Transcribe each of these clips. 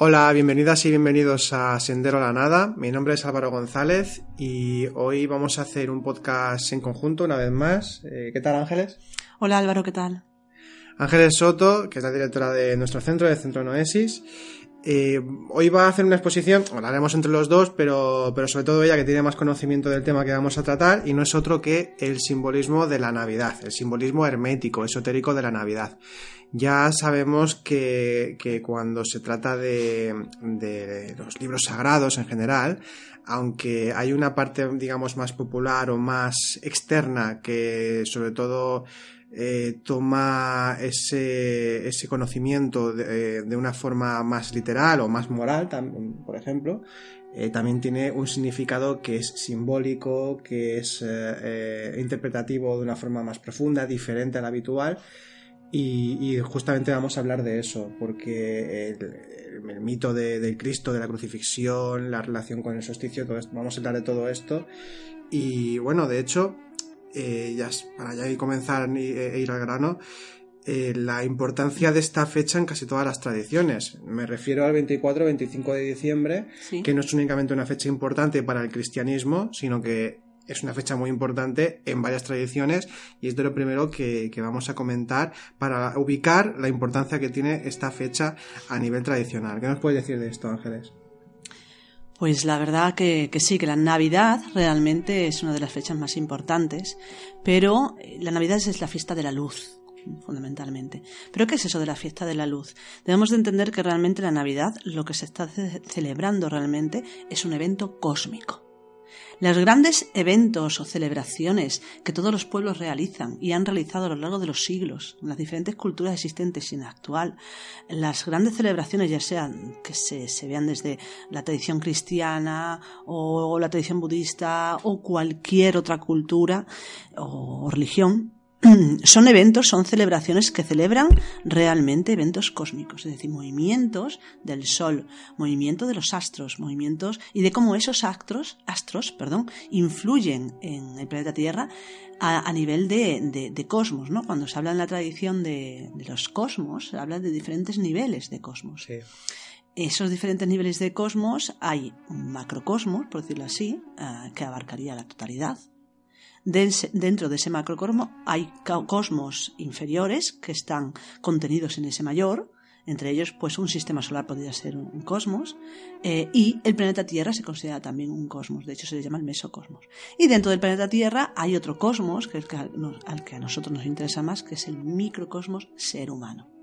Hola, bienvenidas y bienvenidos a Sendero a la Nada. Mi nombre es Álvaro González y hoy vamos a hacer un podcast en conjunto una vez más. Eh, ¿Qué tal Ángeles? Hola Álvaro, ¿qué tal? Ángeles Soto, que es la directora de nuestro centro, de Centro Noesis. Eh, hoy va a hacer una exposición, haremos entre los dos, pero, pero sobre todo ella que tiene más conocimiento del tema que vamos a tratar y no es otro que el simbolismo de la Navidad, el simbolismo hermético, esotérico de la Navidad. Ya sabemos que, que cuando se trata de, de, los libros sagrados en general, aunque hay una parte, digamos, más popular o más externa que sobre todo eh, toma ese, ese conocimiento de, de, una forma más literal o más moral, por ejemplo, eh, también tiene un significado que es simbólico, que es eh, interpretativo de una forma más profunda, diferente al habitual y, y, justamente vamos a hablar de eso, porque el, el mito de, del Cristo, de la crucifixión, la relación con el solsticio, todo esto, vamos a hablar de todo esto. Y bueno, de hecho, eh, ya para ya comenzar e ir al grano, eh, la importancia de esta fecha en casi todas las tradiciones. Me refiero al 24-25 de diciembre, ¿Sí? que no es únicamente una fecha importante para el cristianismo, sino que es una fecha muy importante en varias tradiciones y es de lo primero que, que, vamos a comentar para ubicar la importancia que tiene esta fecha a nivel tradicional. ¿Qué nos puedes decir de esto, Ángeles? Pues la verdad que, que, sí, que la Navidad realmente es una de las fechas más importantes, pero la Navidad es la fiesta de la luz, fundamentalmente. ¿Pero qué es eso de la fiesta de la luz? Debemos de entender que realmente la Navidad, lo que se está celebrando realmente, es un evento cósmico. Los grandes eventos o celebraciones que todos los pueblos realizan y han realizado a lo largo de los siglos, en las diferentes culturas existentes y en la actual, las grandes celebraciones, ya sean que se, se vean desde la tradición cristiana o la tradición budista o cualquier otra cultura o religión, son eventos, son celebraciones que celebran realmente eventos cósmicos, es decir, movimientos del Sol, movimiento de los astros, movimientos y de cómo esos astros, astros, perdón, influyen en el planeta Tierra a, a nivel de, de, de, cosmos, ¿no? Cuando se habla en la tradición de, de, los cosmos, se habla de diferentes niveles de cosmos. Sí. Esos diferentes niveles de cosmos hay un macrocosmos, por decirlo así, uh, que abarcaría la totalidad dentro de ese macrocosmos hay cosmos inferiores que están contenidos en ese mayor, entre ellos pues un sistema solar podría ser un cosmos, eh, y el planeta Tierra se considera también un cosmos, de hecho se le llama el mesocosmos. Y dentro del planeta Tierra hay otro cosmos, que es al que a nosotros nos interesa más, que es el microcosmos ser humano.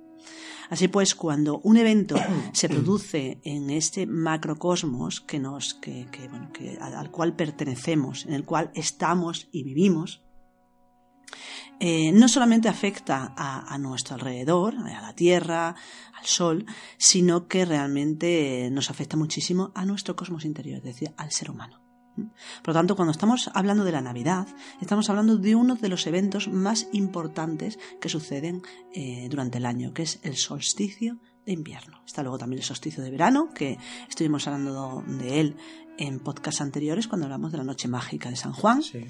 Así pues, cuando un evento se produce en este macrocosmos que nos, que, que, bueno, que, al cual pertenecemos, en el cual estamos y vivimos, eh, no solamente afecta a, a, nuestro alrededor, a la Tierra, al Sol, sino que realmente nos afecta muchísimo a nuestro cosmos interior, es decir, al ser humano. Por lo tanto, cuando estamos hablando de la Navidad, estamos hablando de uno de los eventos más importantes que suceden eh, durante el año, que es el solsticio de invierno. Está luego también el solsticio de verano, que estuvimos hablando de él en podcasts anteriores cuando hablamos de la noche mágica de San Juan. Sí.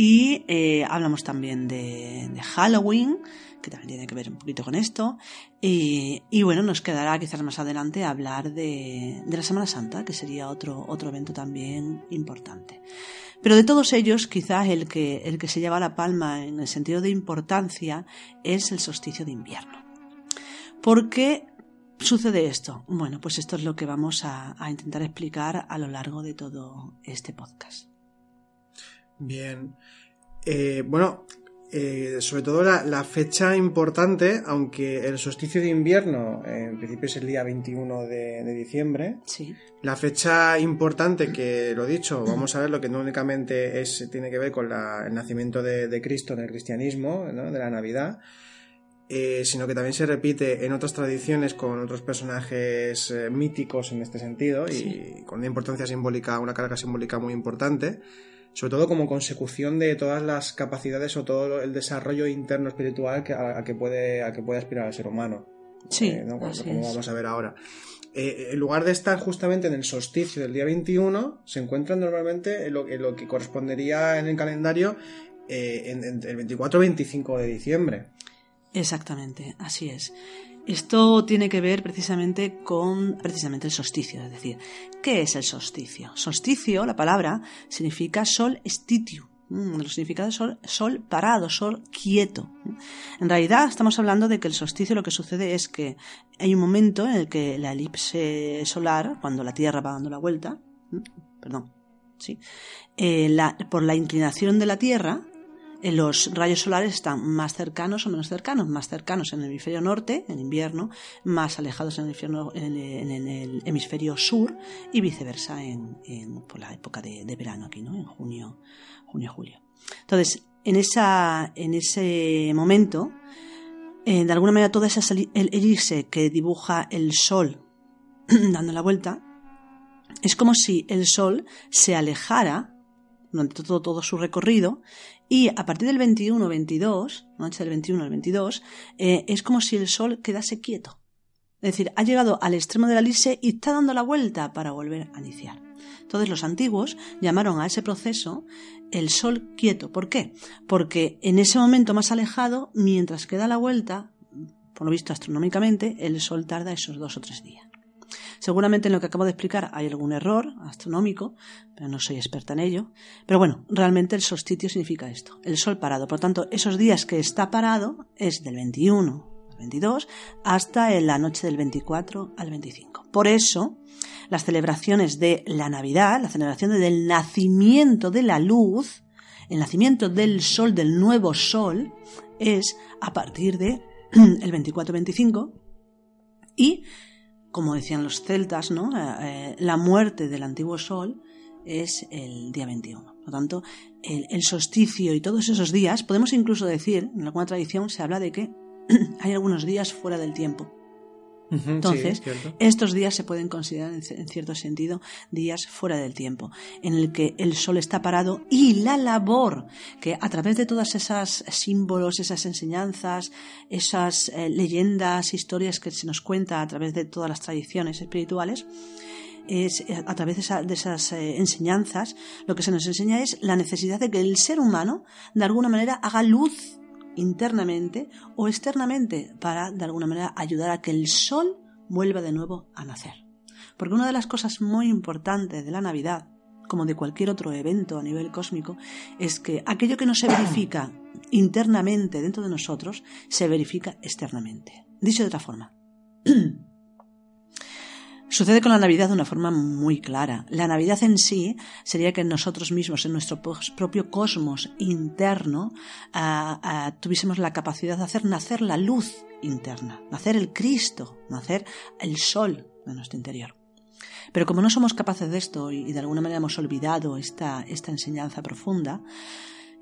Y eh, hablamos también de, Halloween, que también tiene que ver un poquito con esto. Y, bueno, nos quedará quizás más adelante hablar de, la Semana Santa, que sería otro, otro evento también importante. Pero de todos ellos, quizás el que, el que se lleva la palma en el sentido de importancia es el solsticio de invierno. ¿Por qué sucede esto? Bueno, pues esto es lo que vamos a intentar explicar a lo largo de todo este podcast. Bien. Eh, bueno, Eh, sobre todo la, la, fecha importante, aunque el solsticio de invierno en principio es el día 21 de, de diciembre, Sí. la fecha importante que lo dicho, vamos a ver lo que no únicamente es, tiene que ver con la- el nacimiento de, de Cristo en el cristianismo, ¿no? de la Navidad, eh, sino que también se repite en otras tradiciones con otros personajes eh, míticos en este sentido y con una importancia simbólica, una carga simbólica muy importante, sobre todo como consecución de todas las capacidades o todo el desarrollo interno espiritual que, a, a que puede, a que puede aspirar el ser humano. Sí, Eh, ¿no? Como- así como es. vamos a ver ahora. Eh, en lugar de estar justamente en el solsticio del día 21, se encuentran normalmente en lo, en lo que correspondería en el calendario eh, en, en el 24-25 de diciembre. Exactamente, así es. Esto tiene que ver precisamente con precisamente el solsticio, es decir, ¿qué es el solsticio? Solsticio, la palabra, significa sol estitiu. Mm, Los significados sol, sol parado, sol quieto. En realidad estamos hablando de que el solsticio lo que sucede es que hay un momento en el que la elipse solar, cuando la Tierra va dando la vuelta, mm, perdón, sí, eh, por la inclinación de la Tierra, los rayos solares están más cercanos o menos cercanos, más cercanos en el hemisferio norte, en invierno, más alejados en el, infierno- en el- hemisferio sur y viceversa en, la época de, verano aquí, ¿no? En junio, junio, julio. Entonces, en, ese momento, eh, de alguna manera esa sali- el elipse que dibuja el sol dando la vuelta, es como si el sol se alejara durante todo, todo su recorrido y a partir del 21-22, noche del 21 al 22, eh, es como si el sol quedase quieto. Es decir, ha llegado al extremo de la elipse y está dando la vuelta para volver a iniciar. Entonces los antiguos llamaron a ese proceso el sol quieto. ¿Por qué? Porque en ese momento más alejado, mientras queda la vuelta, por lo visto astronómicamente, el sol tarda esos dos o tres días. Seguramente en lo que acabo de explicar hay algún error astronómico, pero no soy experta en ello. Pero bueno, realmente el solsticio significa esto, el sol parado. Por tanto, esos días que está parado es del 21 al 22 hasta en la noche del 24 al 25. Por eso, las celebraciones de la Navidad, la celebración del nacimiento de la luz, el nacimiento del sol, del nuevo sol, es a partir de el 24-25 y como decían los celtas, ¿no? Eh, eh, la muerte del antiguo sol es el día 21. Por lo tanto, el, el solsticio y todos esos días, podemos incluso decir, en alguna tradición se habla de que hay algunos días fuera del tiempo. Entonces, Sí, estos días se pueden considerar en cierto sentido días fuera del tiempo, en el que el sol está parado y la labor que a través de todas esas símbolos, esas enseñanzas, esas eh, leyendas, historias que se nos cuenta a través de todas las tradiciones espirituales, es eh, a través de, esa- de esas eh, enseñanzas, lo que se nos enseña es la necesidad de que el ser humano, de alguna manera, haga luz internamente o externamente para, de alguna manera, ayudar a que el sol vuelva de nuevo a nacer. Porque una de las cosas muy importantes de la Navidad, como de cualquier otro evento a nivel cósmico, es que aquello que no se verifica internamente dentro de nosotros, se verifica externamente. Dicho de otra forma, Sucede con la Navidad de una forma muy clara. La Navidad en sí sería que nosotros mismos, en nuestro propio cosmos interno, ah, ah, tuviésemos la capacidad de hacer nacer la luz interna, nacer el Cristo, nacer el sol de nuestro interior. Pero como no somos capaces de esto y de alguna manera hemos olvidado esta, esta enseñanza profunda,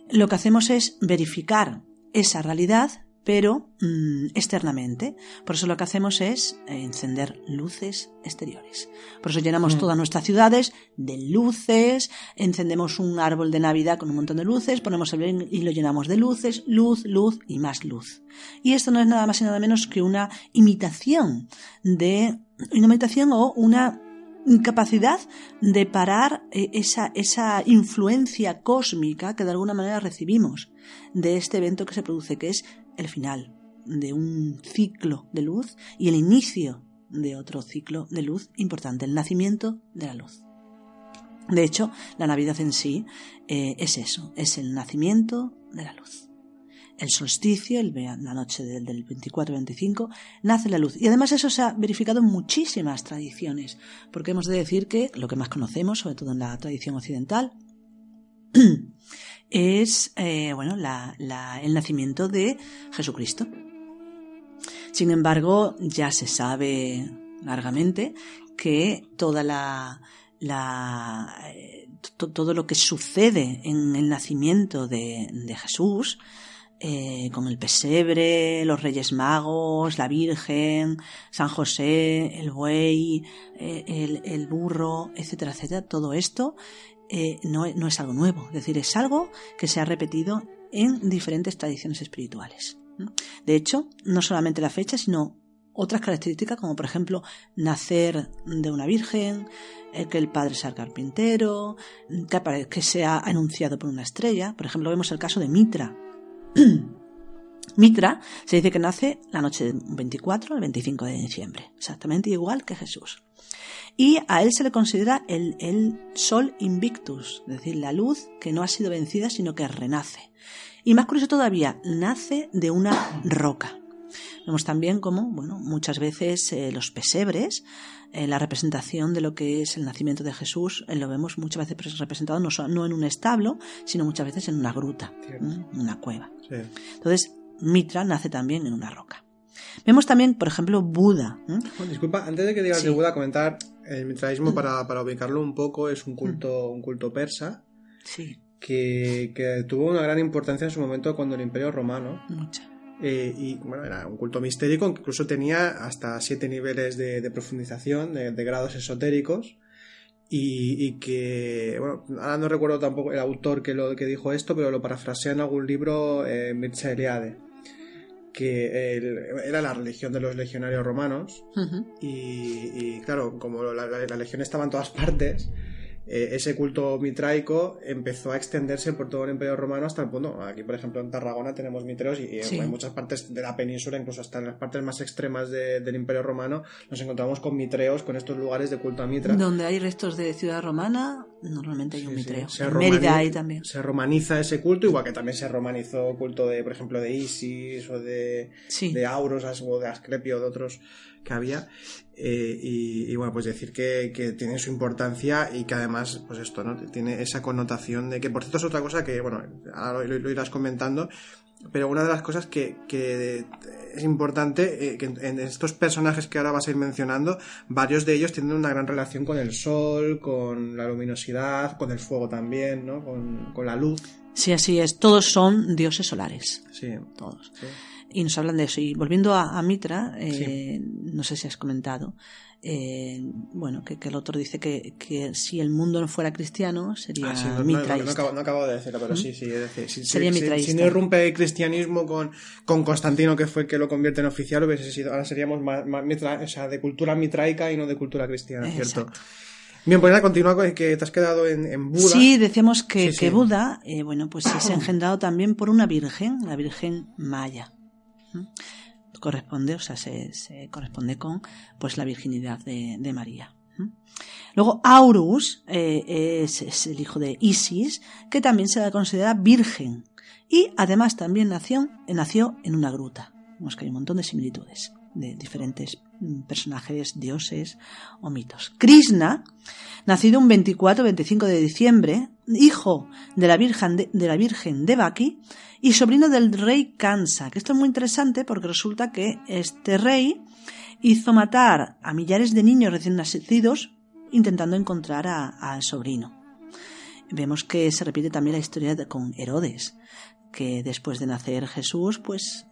lo que hacemos es verificar esa realidad, pero mm, externamente. Por eso lo que hacemos es eh, encender luces exteriores. Por eso llenamos todas nuestras ciudades de luces, encendemos un árbol de Navidad con un montón de luces, ponemos el y lo llenamos de luces, luz, luz y más luz. Y esto no es nada más y nada menos que una imitación de una imitación o una incapacidad de parar eh, esa, esa influencia cósmica que de alguna manera recibimos de este evento que se produce, que es el final de un ciclo de luz y el inicio de otro ciclo de luz importante, el nacimiento de la luz. De hecho, la Navidad en sí eh, es eso, es el nacimiento de la luz. El solsticio, el, la noche del, del 24-25, nace la luz. Y además eso se ha verificado en muchísimas tradiciones, porque hemos de decir que lo que más conocemos, sobre todo en la tradición occidental, es eh, bueno, la- la- el nacimiento de Jesucristo. Sin embargo, ya se sabe largamente que toda la, la, eh, to- todo lo que sucede en el nacimiento de, de Jesús, eh, con el pesebre, los Reyes Magos, la Virgen, San José, el buey, eh, el, el burro, etcétera, etcétera, todo esto eh, no, no es algo nuevo, es decir, es algo que se ha repetido en diferentes tradiciones espirituales. De hecho, no solamente la fecha, sino otras características como por ejemplo nacer de una virgen, eh, que el padre sea carpintero, que, que sea anunciado por una estrella. Por ejemplo, vemos el caso de Mitra. Mitra se dice que nace la noche del 24 al 25 de diciembre, exactamente igual que Jesús. Y a él se le considera el, el sol invictus, es decir, la luz que no ha sido vencida, sino que renace. Y más curioso todavía, nace de una roca. Vemos también como, bueno, muchas veces eh, los pesebres, eh, la representación de lo que es el nacimiento de Jesús, eh, lo vemos muchas veces representado no, no en un establo, sino muchas veces en una gruta, una cueva. Sí. Entonces, Mitra nace también en una roca. Vemos también, por ejemplo, Buda. disculpa, antes de que digas Sí. de Buda, comentar, el mitraísmo, para, para ubicarlo un poco, es un culto, un culto persa Sí, que, que tuvo una gran importancia en su momento cuando el Imperio Romano mucha. Eh, y bueno, era un culto mistérico que incluso tenía hasta siete niveles de, de profundización, de, de grados esotéricos. Y, y que, bueno, ahora no recuerdo tampoco el autor que lo que dijo esto, pero lo parafrasea en algún libro eh, Mircea Eliade, que el- era la religión de los legionarios romanos. Y, y, claro, como la, la- la legión estaba en todas partes, eh, ese culto mitraico empezó a extenderse por todo el Imperio Romano hasta el punto. Aquí, por ejemplo, en Tarragona tenemos mitreos y, y Sí. en muchas partes de la península, incluso hasta en las partes más extremas de- del Imperio Romano, nos encontramos con mitreos, con estos lugares de culto a Mitra. Donde hay restos de ciudad romana, normalmente hay un Sí, sí. mitreo. Se En romani- Mérida hay también. Se romaniza ese culto, igual que también se romanizó culto de, por ejemplo, de Isis o de, Sí. de Auros o de Asclepio o de otros que había. Eh, y, y, bueno, pues decir que, que tiene su importancia y que además, pues esto, ¿no? Tiene esa connotación de que, por cierto, es otra cosa que, bueno, ahora lo, lo irás comentando, pero una de las cosas que, que es importante, eh, que en, estos personajes que ahora vas a ir mencionando, varios de ellos tienen una gran relación con el sol, con la luminosidad, con el fuego también, ¿no? Con, con la luz. Sí, así es. Todos son dioses solares. Sí. Todos. sí. Y nos hablan de eso. Y volviendo a, a Mitra, eh, no sé si has comentado, eh, bueno, que, que el otro dice que, que si el mundo no fuera cristiano sería Ah, sí, no, mitraísta. no acabo, no acabo de decirlo, pero sí, sí, es decir, si, Sería si- si- mitraísta. si no irrumpe el cristianismo con, con Constantino, que fue el que lo convierte en oficial, hubiese sido, ahora seríamos más, más mitra- o sea, de cultura mitraica y no de cultura cristiana, ¿cierto? Exacto. Bien, pues nada, continúa con que te has quedado en, en Buda. Sí, decíamos que, Sí, que sí. Buda, eh, bueno, pues es engendrado también por una virgen, la virgen Maya. Corresponde, o sea, se, corresponde con pues la virginidad de, de María. Luego Aurus eh, es, el hijo de Isis, que también se la considera virgen. Y además también nació, en una gruta. Vemos que hay un montón de similitudes de diferentes mm, personajes, dioses o mitos. Krishna, nacido un 24-25 de diciembre, hijo de la Virgen de, de la Virgen Devaki y sobrino del rey Kansa, que esto es muy interesante porque resulta que este rey hizo matar a millares de niños recién nacidos intentando encontrar al sobrino. Vemos que se repite también la historia de- con Herodes, que después de nacer Jesús, pues,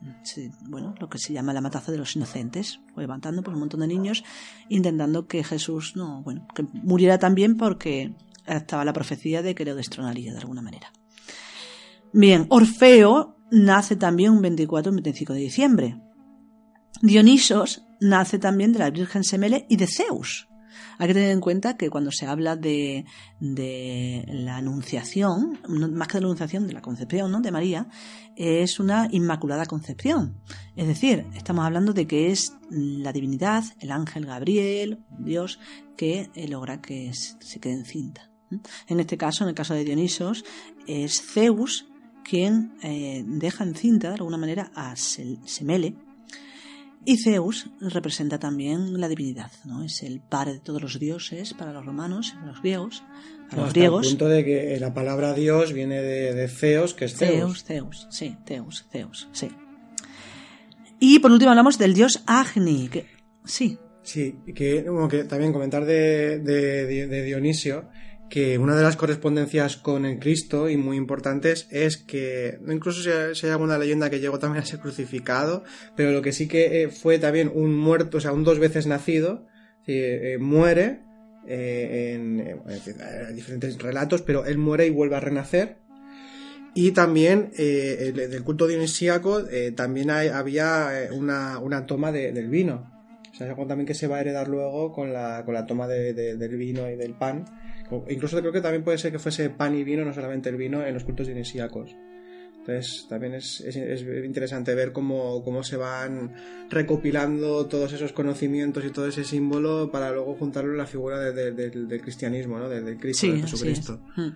bueno, lo que se llama la matanza de los inocentes, fue levantando pues, un montón de niños intentando que Jesús no, bueno, que muriera también porque estaba la profecía de que lo destronaría de alguna manera. Bien, Orfeo nace también un 24 y 25 de diciembre. Dionisos nace también de la Virgen Semele y de Zeus. Hay que tener en cuenta que cuando se habla de, de la anunciación, más que de la anunciación, de la concepción ¿no? de María, es una inmaculada concepción. Es decir, estamos hablando de que es la divinidad, el ángel Gabriel, Dios, que eh, logra que se quede encinta. En este caso, en el caso de Dionisos, es Zeus quien eh, deja encinta de alguna manera a Semele, Y Zeus representa también la divinidad, ¿no? Es el padre de todos los dioses para los romanos y para los griegos. Para los Hasta griegos. el punto de que la palabra Dios viene de, de Zeus, que es Zeus. Zeus, Zeus, sí, Zeus, Zeus, sí. Y por último hablamos del dios Agni, que sí, Sí, que, bueno, que también comentar de, de- de Dionisio que una de las correspondencias con el Cristo y muy importantes es que, incluso hay, si hay alguna leyenda que llegó también a ser crucificado, pero lo que sí que eh, fue también un muerto, o sea, un dos veces nacido, eh, eh, muere en, diferentes relatos, pero él muere y vuelve a renacer. Y también el- del culto dionisíaco también hay- había una, una toma de- del vino. O sea, también que se va a heredar luego con la, con la toma de- de- del vino y del pan. Incluso creo que también puede ser que fuese pan y vino, no solamente el vino, en los cultos dionisíacos. Entonces, también es, es- es interesante ver cómo, cómo se van recopilando todos esos conocimientos y todo ese símbolo para luego juntarlo en la figura de- de- del- del cristianismo, ¿no? Del, Cristo, sí, de. Jesucristo. Mm.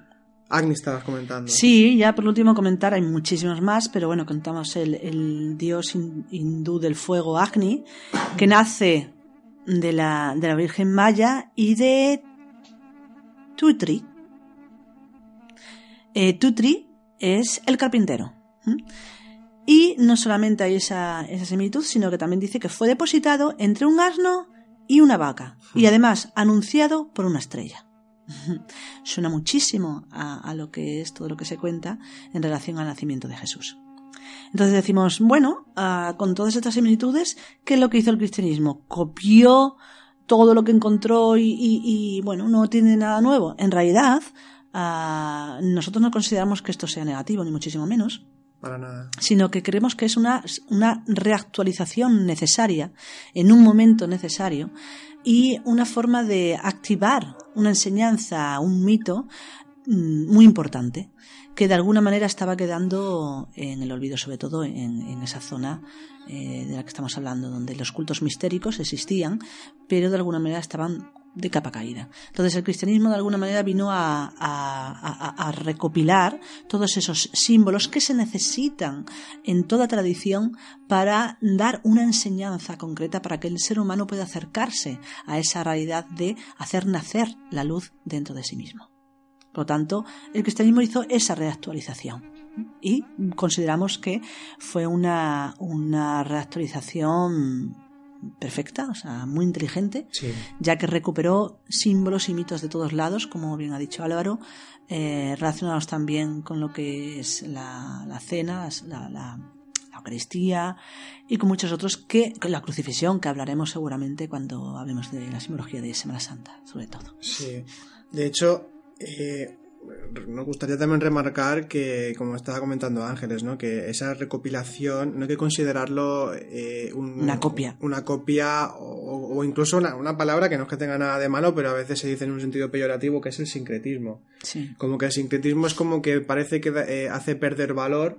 Agni estabas comentando. Sí, ya por último comentar, hay muchísimos más, pero bueno, contamos el, el dios hin- hindú del fuego, Agni, que nace de la, de la Virgen Maya y de Tutri. Eh, Tutri es el carpintero. Y no solamente hay esa, esa similitud, sino que también dice que fue depositado entre un asno y una vaca, y además anunciado por una estrella. Suena muchísimo a, a lo que es todo lo que se cuenta en relación al nacimiento de Jesús. Entonces decimos, bueno, ah, con todas estas similitudes, ¿qué es lo que hizo el cristianismo? Copió todo lo que encontró y, y- y, bueno, no tiene nada nuevo. En realidad, ah, nosotros no consideramos que esto sea negativo, ni muchísimo menos Para nada. sino que creemos que es una, una reactualización necesaria, en un momento necesario, y una forma de activar una enseñanza, un mito mm, muy importante, que de alguna manera estaba quedando en el olvido, sobre todo en, en esa zona eh, de la que estamos hablando, donde los cultos mistéricos existían, pero de alguna manera estaban de capa caída. Entonces el cristianismo de alguna manera vino a, a- recopilar todos esos símbolos que se necesitan en toda tradición para dar una enseñanza concreta para que el ser humano pueda acercarse a esa realidad de hacer nacer la luz dentro de sí mismo. Por lo tanto, el cristianismo hizo esa reactualización y consideramos que fue una, una reactualización perfecta, o sea, muy inteligente, Sí. ya que recuperó símbolos y mitos de todos lados, como bien ha dicho Álvaro, eh, relacionados también con lo que es la, la cena, la, la- la Eucaristía y con muchos otros que, con la crucifixión, que hablaremos seguramente cuando hablemos de la simbología de Semana Santa, sobre todo. Sí. De hecho, eh, nos gustaría también remarcar que, como estaba comentando Ángeles, ¿no? que esa recopilación no hay que considerarlo eh, un- Una copia. Una copia o, o incluso una, una palabra que no es que tenga nada de malo, pero a veces se dice en un sentido peyorativo que es el sincretismo. Sí. Como que el sincretismo es como que parece que eh, hace perder valor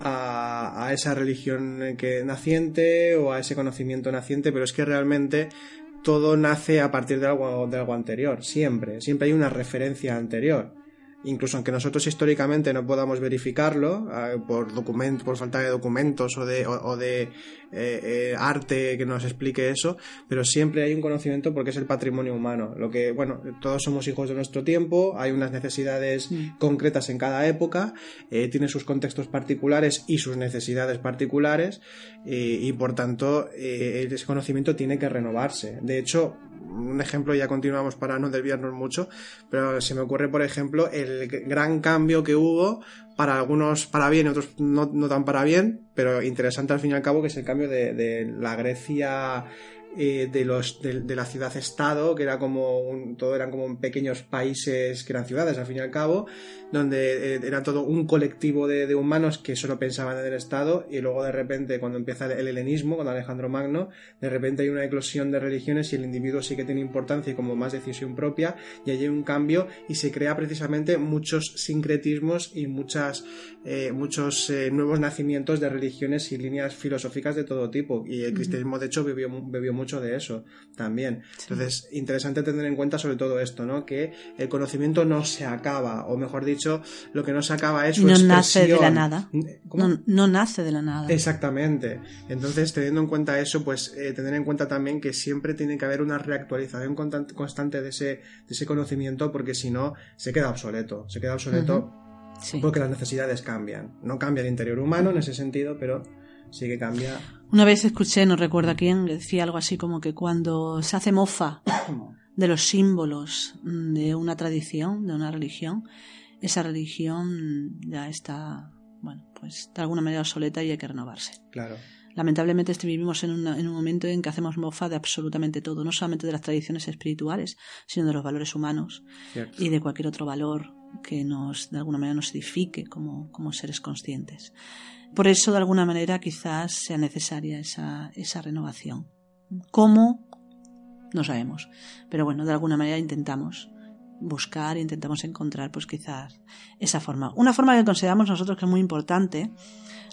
a, a esa religión que naciente o a ese conocimiento naciente, pero es que realmente todo nace a partir de algo, de algo anterior, siempre, siempre hay una referencia anterior. Incluso aunque nosotros históricamente no podamos verificarlo eh, por documento, por falta de documentos o de, o, o de eh, eh, arte que nos explique eso, pero siempre hay un conocimiento porque es el patrimonio humano. Lo que, bueno, todos somos hijos de nuestro tiempo, hay unas necesidades concretas en cada época, eh, tiene sus contextos particulares y sus necesidades particulares, y por tanto ese conocimiento tiene que renovarse. De hecho, un ejemplo, ya continuamos para no desviarnos mucho, pero se me ocurre, por ejemplo, el gran cambio que hubo para algunos para bien otros no, no tan para bien, pero interesante al fin y al cabo, que es el cambio de, de la Grecia eh, de los de, de la ciudad-estado, que era como un, todo eran como pequeños países que eran ciudades al fin y al cabo, donde eh, era todo un colectivo de, de humanos que solo pensaban en el Estado y luego de repente cuando empieza el helenismo con Alejandro Magno, de repente hay una eclosión de religiones y el individuo sí que tiene importancia y como más decisión propia y hay un cambio y se crea precisamente muchos sincretismos y muchas eh, muchos eh, nuevos nacimientos de religiones y líneas filosóficas de todo tipo y el cristianismo de hecho bebió, bebió mucho de eso también. Entonces, interesante tener en cuenta sobre todo esto, ¿no? Que el conocimiento no se acaba, o mejor dicho, lo que no se acaba es su no expresión. nace de la nada. No, no nace de la nada. Exactamente. Entonces, teniendo en cuenta eso, pues eh, tener en cuenta también que siempre tiene que haber una reactualización constan- constante de ese, de ese conocimiento, porque si no, se queda obsoleto. Se queda obsoleto Sí. porque las necesidades cambian. No cambia el interior humano en ese sentido, pero sí que cambia. Una vez escuché, no recuerdo a quién, decía algo así como que cuando se hace mofa de los símbolos mm, de una tradición, de una religión, esa religión ya está, bueno, pues de alguna manera obsoleta y hay que renovarse. Claro. Lamentablemente este- vivimos en, una- en un momento en que hacemos mofa de absolutamente todo, no solamente de las tradiciones espirituales, sino de los valores humanos Cierto. y de cualquier otro valor que nos, de alguna manera, nos edifique como, como seres conscientes. Por eso, de alguna manera, quizás sea necesaria esa, esa renovación. ¿Cómo? No sabemos. Pero bueno, de alguna manera intentamos buscar, intentamos encontrar, pues quizás esa forma. Una forma que consideramos nosotros que es muy importante,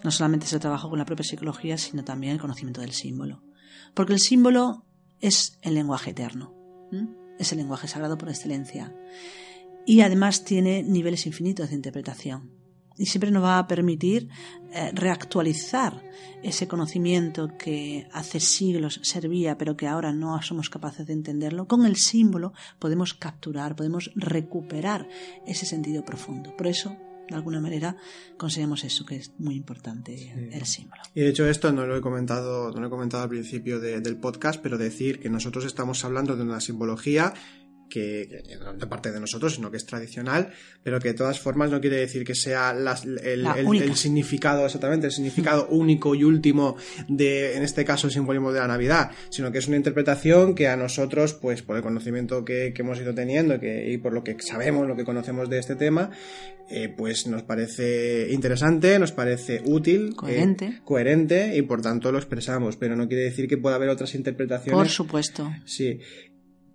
no solamente es el trabajo con la propia psicología, sino también el conocimiento del símbolo. Porque el símbolo es el lenguaje eterno. Es el lenguaje sagrado por excelencia. Y además tiene niveles infinitos de interpretación. Y siempre nos va a permitir eh, reactualizar ese conocimiento que hace siglos servía, pero que ahora no somos capaces de entenderlo. Con el símbolo podemos capturar, podemos recuperar ese sentido profundo. Por eso, de alguna manera, consideramos eso, que es muy importante el símbolo. Y de hecho esto no lo he comentado, no lo he comentado al principio de- del podcast, pero decir que nosotros estamos hablando de una simbología que, que no de parte de nosotros, sino que es tradicional, pero que de todas formas no quiere decir que sea las- el, La el- única. el significado, exactamente, el significado único y último de, en este caso, el simbolismo de la Navidad, sino que es una interpretación que a nosotros, pues por el conocimiento que, que hemos ido teniendo que, y por lo que sabemos, lo que conocemos de este tema, eh, pues nos parece interesante, nos parece útil, eh, Coherente. coherente y por tanto lo expresamos, pero no quiere decir que pueda haber otras interpretaciones. Por supuesto. Sí.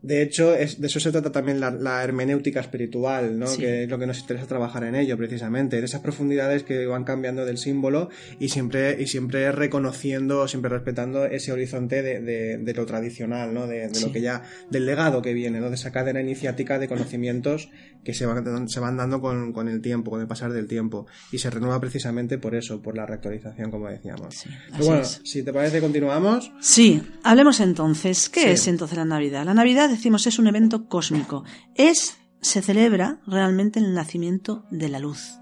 De hecho, es, de eso se trata también la, la hermenéutica espiritual, ¿no? Sí. Que es lo que nos interesa trabajar en ello, precisamente. En esas profundidades que van cambiando del símbolo y siempre, y siempre reconociendo, siempre respetando ese horizonte de, de- de lo tradicional, ¿no? De, de Sí. lo que ya, del legado que viene, ¿no? De esa cadena iniciática de conocimientos que se van, se van dando con, con el tiempo, con el pasar del tiempo. Y se renueva precisamente por eso, por la reactualización, como decíamos. Sí, Pero bueno, es. si te parece, continuamos. Sí, hablemos entonces. ¿Qué es entonces la Navidad? La Navidad, decimos, es un evento cósmico. Es, se celebra realmente el nacimiento de la luz.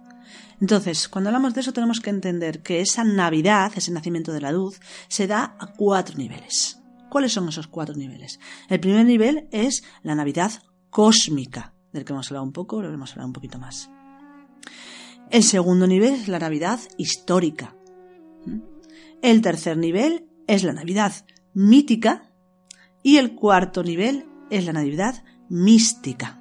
Entonces, cuando hablamos de eso tenemos que entender que esa Navidad, ese nacimiento de la luz, se da a cuatro niveles. ¿Cuáles son esos cuatro niveles? El primer nivel es la Navidad cósmica, del que hemos hablado un poco, lo hemos hablado un poquito más. El segundo nivel es la Navidad histórica. El tercer nivel es la Navidad mítica y el cuarto nivel es la Navidad mística.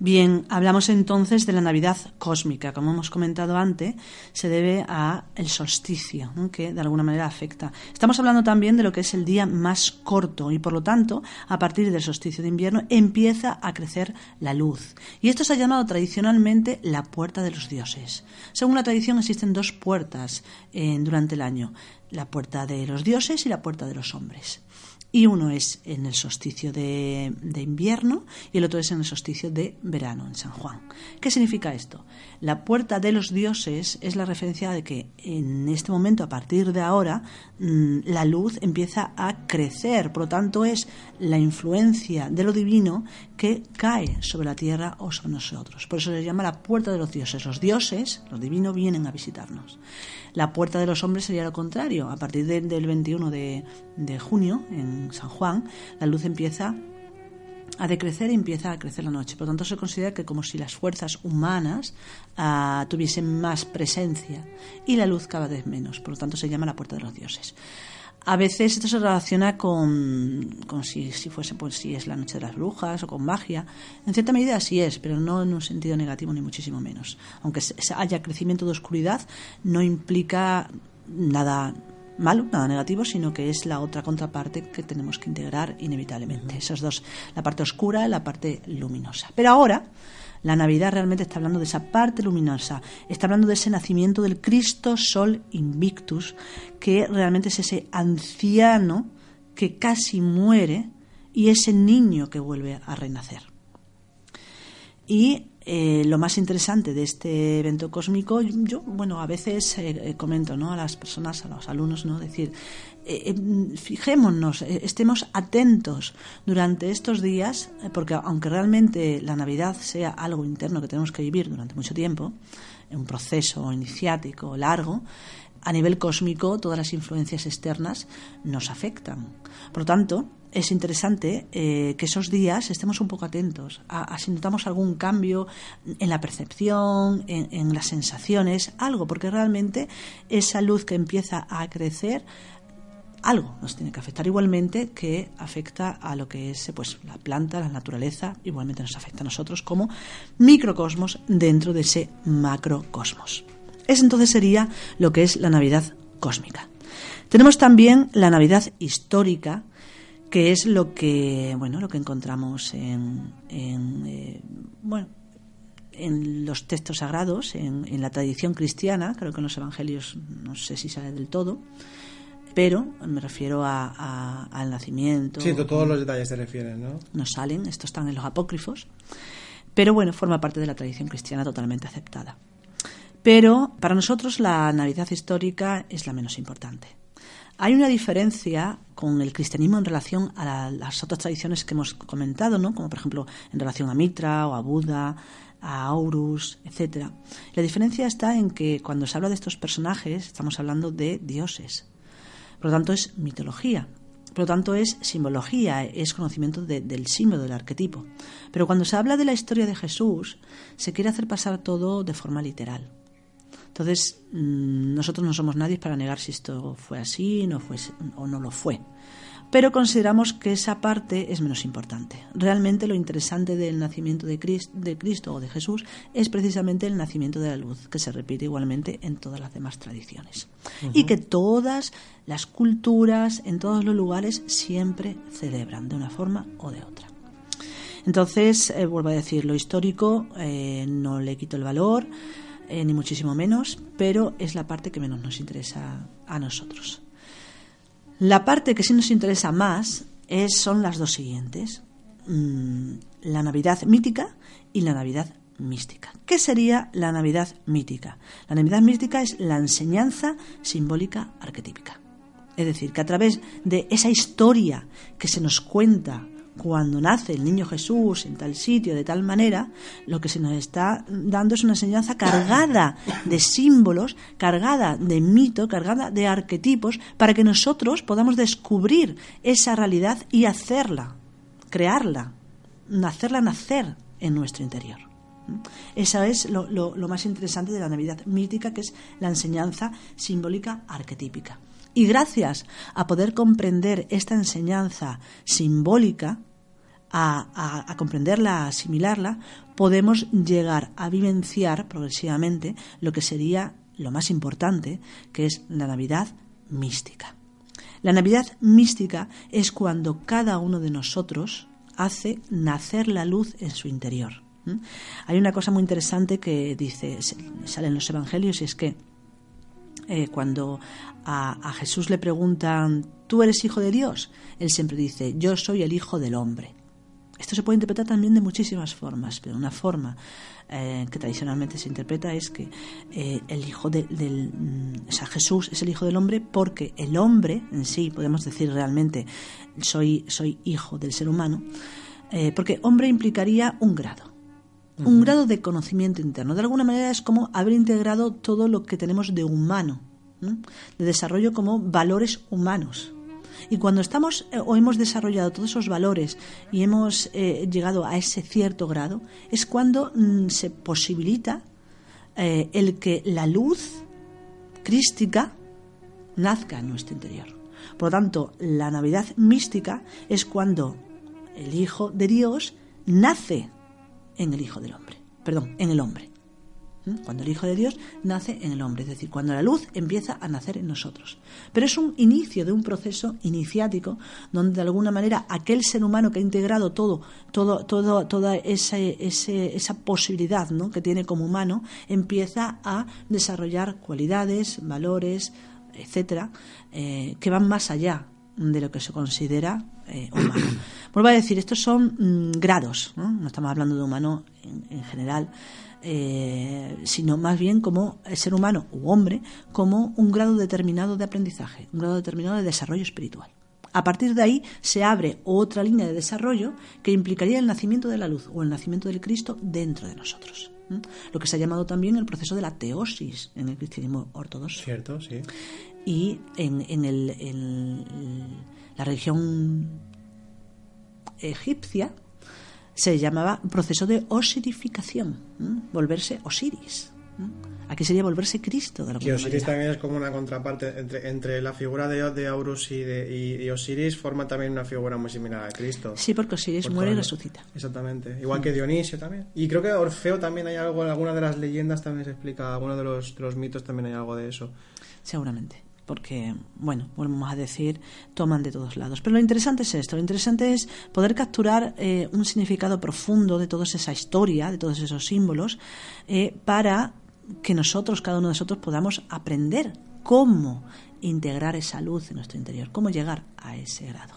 Bien, hablamos entonces de la Navidad cósmica. Como hemos comentado antes, se debe a el solsticio, que de alguna manera afecta. Estamos hablando también de lo que es el día más corto y por lo tanto, a partir del solsticio de invierno empieza a crecer la luz. Y esto se ha llamado tradicionalmente la puerta de los dioses. Según la tradición existen dos puertas eh, durante el año, la puerta de los dioses y la puerta de los hombres y uno es en el solsticio de, invierno y el otro es en el solsticio de verano, en San Juan. ¿Qué significa esto? La puerta de los dioses es la referencia de que en este momento, a partir de ahora, mmm, la luz empieza a crecer, por lo tanto es la influencia de lo divino que cae sobre la tierra o sobre nosotros. Por eso se llama la puerta de los dioses. Los dioses, los divinos, vienen a visitarnos. La puerta de los hombres sería lo contrario. A partir de, del 21 de, de, junio, en San Juan, la luz empieza a decrecer y empieza a crecer la noche. Por lo tanto, se considera que como si las fuerzas humanas uh, tuviesen más presencia y la luz cada vez menos. Por lo tanto, se llama la puerta de los dioses. A veces esto se relaciona con, con si, si, fuese pues si es la noche de las brujas o con magia. En cierta medida sí es, pero no en un sentido negativo ni muchísimo menos. Aunque haya crecimiento de oscuridad, no implica nada malo, nada negativo, sino que es la otra contraparte que tenemos que integrar inevitablemente. Esas dos, la parte oscura y la parte luminosa. Pero ahora, la Navidad realmente está hablando de esa parte luminosa, está hablando de ese nacimiento del Cristo Sol Invictus, que realmente es ese anciano que casi muere y ese niño que vuelve a renacer. Y eh, lo más interesante de este evento cósmico, yo, bueno, a veces eh, eh, comento ¿no? a las personas, a los alumnos, ¿no? decir, fijémonos, estemos atentos durante estos días, porque aunque realmente la Navidad sea algo interno que tenemos que vivir durante mucho tiempo, un proceso iniciático largo, a nivel cósmico todas las influencias externas nos afectan. Por lo tanto, es interesante eh, que esos días estemos un poco atentos a, si notamos algún cambio en la percepción, en, las sensaciones, algo, porque realmente esa luz que empieza a crecer algo nos tiene que afectar igualmente que afecta a lo que es pues la planta, la naturaleza, igualmente nos afecta a nosotros como microcosmos dentro de ese macrocosmos. Ese entonces sería lo que es la Navidad cósmica. Tenemos también la Navidad histórica, que es lo que bueno lo que encontramos en, eh, bueno en los textos sagrados, en, la tradición cristiana, creo que en los evangelios no sé si sale del todo, pero me refiero al nacimiento. Sí, todos los detalles se refieren, ¿no? No salen, estos están en los apócrifos, pero bueno, forma parte de la tradición cristiana totalmente aceptada. Pero para nosotros la Navidad histórica es la menos importante. Hay una diferencia con el cristianismo en relación a las otras tradiciones que hemos comentado, ¿no? como por ejemplo en relación a Mitra o a Buda, a Aurus, etc. La diferencia está en que cuando se habla de estos personajes estamos hablando de dioses. Por lo tanto es mitología. Por lo tanto es simbología, es conocimiento del símbolo, del arquetipo. Pero cuando se habla de la historia de Jesús, se quiere hacer pasar todo de forma literal. Entonces, mm, nosotros no somos nadie para negar si esto fue así no fue, o no lo fue. Pero consideramos que esa parte es menos importante. Realmente lo interesante del nacimiento de Cristo, o de Jesús es precisamente el nacimiento de la luz, que se repite igualmente en todas las demás tradiciones. Y que todas las culturas, en todos los lugares, siempre celebran de una forma o de otra. Entonces, eh, vuelvo a decir, lo histórico eh, no le quito el valor, eh, ni muchísimo menos, pero es la parte que menos nos interesa a nosotros. La parte que sí nos interesa más son las dos siguientes, mm, la Navidad mítica y la Navidad mística. ¿Qué sería la Navidad mítica? La Navidad mística es la enseñanza simbólica arquetípica. Es decir, que a través de esa historia que se nos cuenta cuando nace el niño Jesús en tal sitio, de tal manera, lo que se nos está dando es una enseñanza cargada de símbolos, cargada de mito, cargada de arquetipos, para que nosotros podamos descubrir esa realidad y hacerla, crearla, hacerla nacer en nuestro interior. Eso es lo, lo más interesante de la Navidad mítica, que es la enseñanza simbólica arquetípica. Y gracias a poder comprender esta enseñanza simbólica, a, comprenderla, a asimilarla, podemos llegar a vivenciar progresivamente lo que sería lo más importante, que es la Navidad mística. La Navidad mística es cuando cada uno de nosotros hace nacer la luz en su interior. Hay una cosa muy interesante que dice, sale en los evangelios, y es que eh, cuando a, Jesús le preguntan, ¿tú eres hijo de Dios? Él siempre dice, yo soy el hijo del hombre. Esto se puede interpretar también de muchísimas formas, pero una forma eh, que tradicionalmente se interpreta es que eh, el hijo del, mm, Jesús es el hijo del hombre porque el hombre en sí, podemos decir realmente, soy, soy hijo del ser humano, porque hombre implicaría un grado un grado de conocimiento interno. De alguna manera es como haber integrado todo lo que tenemos de humano, de desarrollo como valores humanos. Y cuando estamos eh, o hemos desarrollado todos esos valores y hemos eh, llegado a ese cierto grado, es cuando mm, se posibilita eh, el que la luz crística nazca en nuestro interior. Por lo tanto, la Navidad mística es cuando el Hijo de Dios nace en el Hijo del Hombre, perdón, en el hombre. ¿Mm? Cuando el Hijo de Dios nace en el hombre, es decir, cuando la luz empieza a nacer en nosotros. Pero es un inicio de un proceso iniciático donde de alguna manera aquel ser humano que ha integrado todo, todo, todo toda esa, esa posibilidad ¿no? que tiene como humano, empieza a desarrollar cualidades, valores, etcétera, eh, que van más allá de lo que se considera eh, humano. Vuelvo a decir, estos son mm, grados, ¿no? no estamos hablando de humano en, en general, eh, sino más bien como el ser humano u hombre, como un grado determinado de aprendizaje, un grado determinado de desarrollo espiritual. A partir de ahí se abre otra línea de desarrollo que implicaría el nacimiento de la luz o el nacimiento del Cristo dentro de nosotros. Lo que se ha llamado también el proceso de la teosis en el cristianismo ortodoxo. Cierto, sí. Y en, en el- en la religión egipcia se llamaba proceso de osirificación, ¿m? volverse Osiris. ¿m? Aquí sería volverse Cristo de Que Osiris manera. también es como una contraparte entre, entre la figura de, de Horus y, de, y, y Osiris forma también una figura muy similar a Cristo. Sí, porque Osiris Por muere y resucita. Exactamente. Igual que Dionisio también. Y creo que Orfeo también hay algo, en alguna de las leyendas también se explica, algunos de los, de los mitos también hay algo de eso. Seguramente. Porque, bueno, volvemos a decir, toman de todos lados. Pero lo interesante es esto, lo interesante es poder capturar eh, un significado profundo de toda esa historia, de todos esos símbolos, eh, para que nosotros, cada uno de nosotros, podamos aprender cómo integrar esa luz en nuestro interior, cómo llegar a ese grado,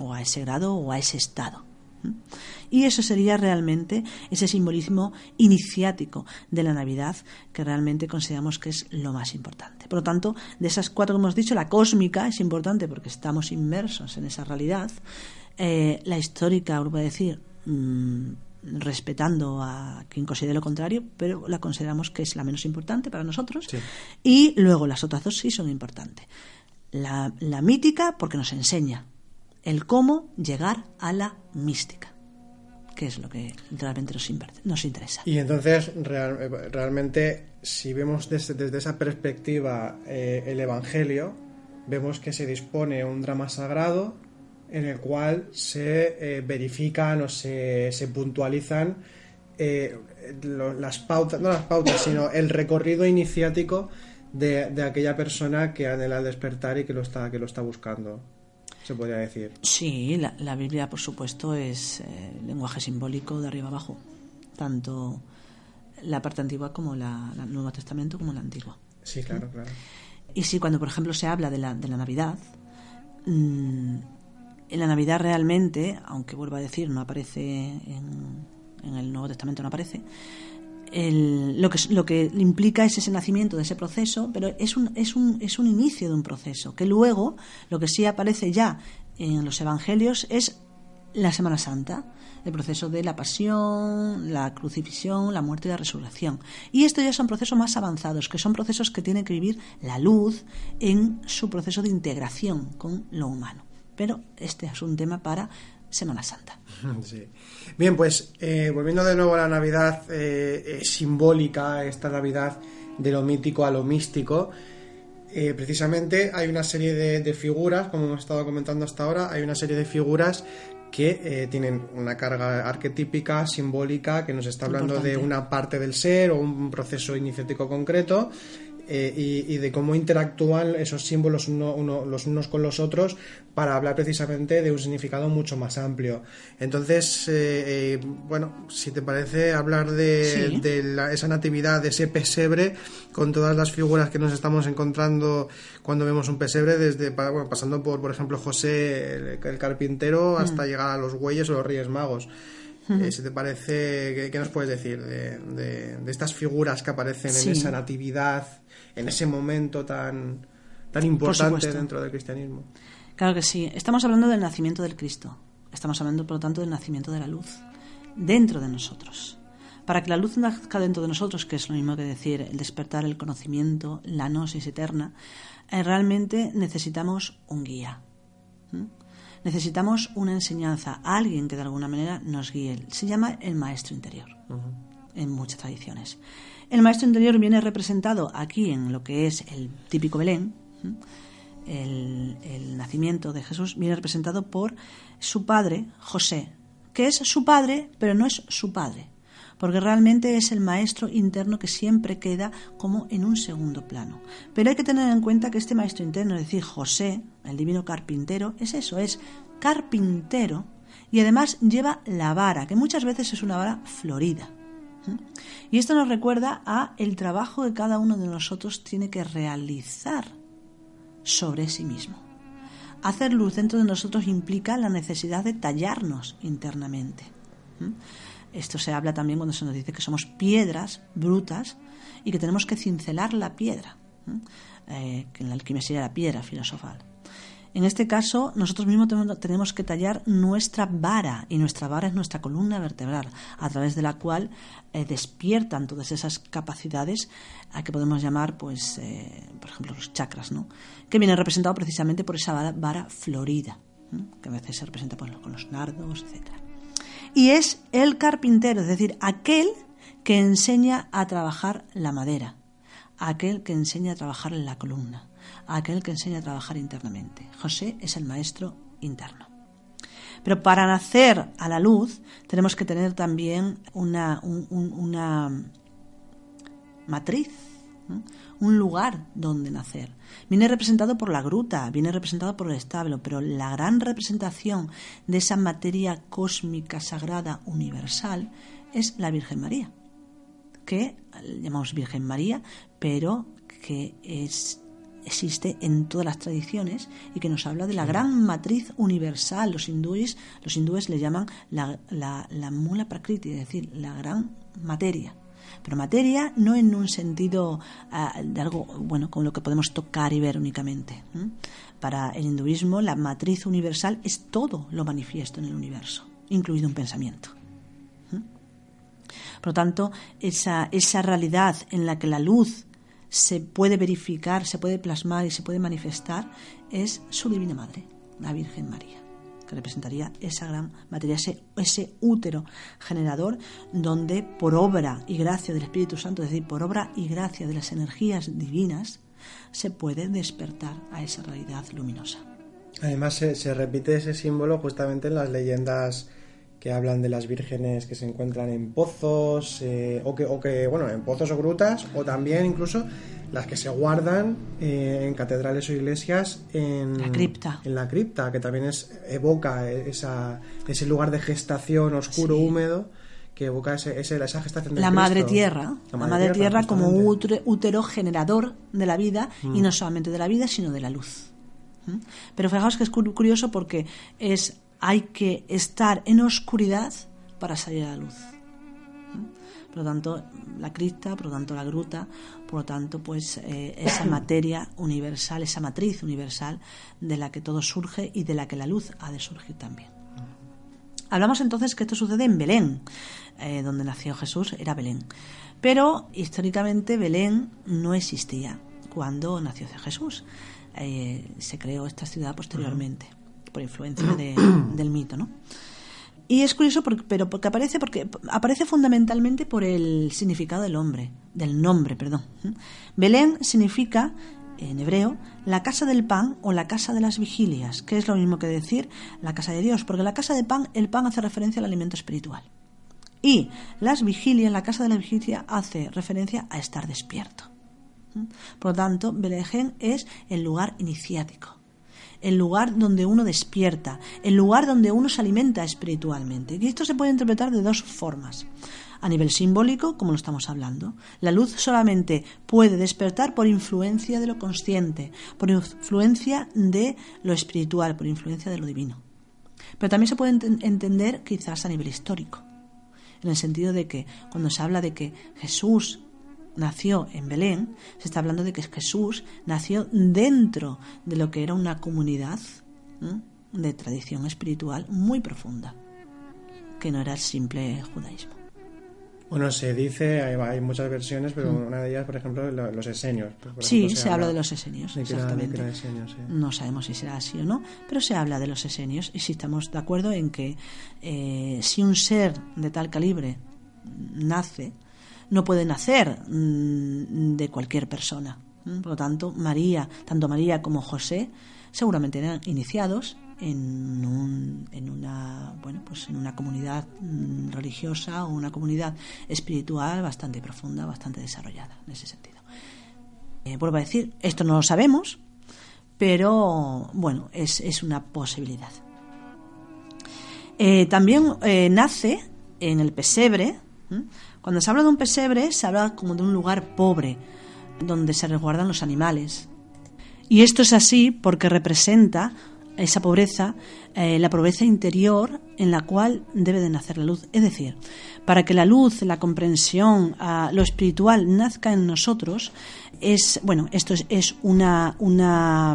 o a ese grado o a ese estado. Y eso sería realmente ese simbolismo iniciático de la Navidad que realmente consideramos que es lo más importante. Por lo tanto, de esas cuatro que hemos dicho, la cósmica es importante porque estamos inmersos en esa realidad. Eh, la histórica, vuelvo a decir, mm, respetando a quien considere lo contrario, pero la consideramos que es la menos importante para nosotros. Sí. Y luego las otras dos sí son importantes. La, la mítica porque nos enseña el cómo llegar a la mística, que es lo que realmente nos, interesa. Y entonces, eh, realmente, si vemos desde, esa perspectiva eh, el Evangelio, vemos que se dispone un drama sagrado en el cual se eh, verifican o se, se puntualizan las pautas, no las pautas, sino el recorrido iniciático de, de aquella persona que anhela despertar y que lo está, que lo está buscando, se podría decir. Sí, la, la Biblia, por supuesto, es eh, lenguaje simbólico de arriba abajo, tanto la parte antigua como la, el Nuevo Testamento como la antigua. Sí, claro, claro. Y sí, cuando por ejemplo se habla de la, de la Navidad, mm, en la Navidad realmente, aunque vuelvo a decir, no aparece en, en el Nuevo Testamento, no aparece, lo, que, lo que implica es ese nacimiento de ese proceso, pero es un, es, un, es un inicio de un proceso, que luego lo que sí aparece ya en los Evangelios es la Semana Santa, el proceso de la pasión, la crucifixión, la muerte y la resurrección. Y estos ya son procesos más avanzados, que son procesos que tiene que vivir la luz en su proceso de integración con lo humano. Pero este es un tema para Semana Santa. Sí. Bien, pues eh, volviendo de nuevo a la Navidad eh, eh, simbólica, esta Navidad de lo mítico a lo místico, precisamente hay una serie de, de figuras, como hemos estado comentando hasta ahora, hay una serie de figuras que tienen una carga arquetípica, simbólica, que nos está hablando de una parte del ser o un proceso iniciático concreto. Eh, y, y de cómo interactúan esos símbolos uno- uno- los unos con los otros para hablar precisamente de un significado mucho más amplio. Entonces, eh, eh, bueno, si te parece hablar de, Sí. de la- esa natividad, de ese pesebre, con todas las figuras que nos estamos encontrando cuando vemos un pesebre, desde bueno, pasando por, por ejemplo, José el, el carpintero, hasta llegar a los bueyes o los Reyes Magos. Eh, si te parece, ¿qué, qué nos puedes decir de, de- de estas figuras que aparecen Sí. en esa natividad, en ese momento tan, tan importante dentro del cristianismo? Claro que sí. Estamos hablando del nacimiento del Cristo. Estamos hablando, por lo tanto, del nacimiento de la luz dentro de nosotros. Para que la luz nazca dentro de nosotros, que es lo mismo que decir el despertar, el conocimiento, la gnosis eterna, eh, realmente necesitamos un guía. Necesitamos una enseñanza, alguien que de alguna manera nos guíe. Se llama el maestro interior en muchas tradiciones. El maestro interior viene representado aquí en lo que es el típico Belén. el nacimiento de Jesús viene representado por su padre, José, que es su padre, pero no es su padre, porque realmente es el maestro interno que siempre queda como en un segundo plano. Pero hay que tener en cuenta que este maestro interno, es decir, José, el divino carpintero, es eso, es carpintero y además lleva la vara, que muchas veces es una vara florida. Y esto nos recuerda a el trabajo que cada uno de nosotros tiene que realizar sobre sí mismo. hacer luz dentro de nosotros implica la necesidad de tallarnos internamente. Esto se habla también cuando se nos dice que somos piedras brutas y que tenemos que cincelar la piedra, eh, que en la alquimia sería la piedra filosofal. En este caso, nosotros mismos tenemos que tallar nuestra vara, y nuestra vara es nuestra columna vertebral, a través de la cual eh, despiertan todas esas capacidades a que podemos llamar, pues, eh, por ejemplo, los chakras, ¿no? que viene representado precisamente por esa vara, florida, que a veces se representa pues, con los nardos, etc. Y es el carpintero, es decir, aquel que enseña a trabajar la madera, aquel que enseña a trabajar la columna aquel que enseña a trabajar internamente. José es el maestro interno. Pero para nacer a la luz tenemos que tener también una, una matriz, un lugar donde nacer. Viene representado por la gruta, viene representado por el establo, pero la gran representación de esa materia cósmica, sagrada, universal, es la Virgen María, que llamamos Virgen María, pero que es existe en todas las tradiciones y que nos habla de la gran matriz universal. Los hindúes, los hindúes le llaman la, la, mula prakriti, es decir, la gran materia. Pero materia no en un sentido ah, de algo, bueno, con lo que podemos tocar y ver únicamente. Para el hinduismo, la matriz universal es todo lo manifiesto en el universo, incluido un pensamiento. Por lo tanto, esa, esa realidad en la que la luz se puede verificar, se puede plasmar y se puede manifestar es su Divina Madre, la Virgen María, que representaría esa gran materia, ese, útero generador donde por obra y gracia del Espíritu Santo, es decir, por obra y gracia de las energías divinas, se puede despertar a esa realidad luminosa. Además se, repite ese símbolo justamente en las leyendas que hablan de las vírgenes que se encuentran en pozos eh, o, que, o que, bueno, en pozos o grutas o también incluso las que se guardan eh, en catedrales o iglesias en la cripta. En la cripta, que también es, evoca esa, ese lugar de gestación oscuro, húmedo que evoca ese, esa gestación de la madre tierra la madre, tierra, como útero, generador de la vida y mm. no solamente de la vida sino de la luz ¿Mm? pero fijaos que es curioso porque es hay que estar en oscuridad para salir a la luz. Por lo tanto, la cripta, por lo tanto, la gruta, por lo tanto, pues eh, esa materia universal, esa matriz universal de la que todo surge y de la que la luz ha de surgir también. Hablamos entonces que esto sucede en Belén, eh, donde nació Jesús, era Belén. Pero históricamente Belén no existía cuando nació Jesús. Eh, se creó esta ciudad posteriormente por influencia del mito, ¿no? Y es curioso, porque, pero porque aparece, porque aparece fundamentalmente por el significado del hombre, del nombre, perdón. Belén significa, en hebreo, la casa del pan o la casa de las vigilias, que es lo mismo que decir la casa de Dios, porque la casa de pan, el pan hace referencia al alimento espiritual. Y las vigilias, la casa de la vigilia, hace referencia a estar despierto. Por lo tanto, Belén es el lugar iniciático el lugar donde uno despierta, el lugar donde uno se alimenta espiritualmente. Y esto se puede interpretar de dos formas. A nivel simbólico, como lo estamos hablando, la luz solamente puede despertar por influencia de lo consciente, por influencia de lo espiritual, por influencia de lo divino. Pero también se puede entender quizás a nivel histórico, en el sentido de que cuando se habla de que Jesús nació en Belén, se está hablando de que Jesús nació dentro de lo que era una comunidad de tradición espiritual muy profunda, que no era el simple judaísmo. Bueno, se dice, hay, muchas versiones, pero mm. una de ellas, por ejemplo, los esenios. sí, se, habla, de los esenios, exactamente. No sabemos si será así o no, pero se habla de los esenios y si estamos de acuerdo en que eh, si un ser de tal calibre nace no puede nacer mm, de cualquier persona. Por lo tanto, María, tanto María como José, seguramente eran iniciados en, un, en una bueno pues en una comunidad mm, religiosa o una comunidad espiritual bastante profunda, bastante desarrollada en ese sentido. Eh, vuelvo a decir, esto no lo sabemos, pero bueno, es, es una posibilidad. Eh, también eh, nace en el pesebre, cuando se habla de un pesebre, se habla como de un lugar pobre, donde se resguardan los animales. Y esto es así porque representa esa pobreza, eh, la pobreza interior en la cual debe de nacer la luz. Es decir, para que la luz, la comprensión, ah, lo espiritual nazca en nosotros, es, bueno, esto es, una, una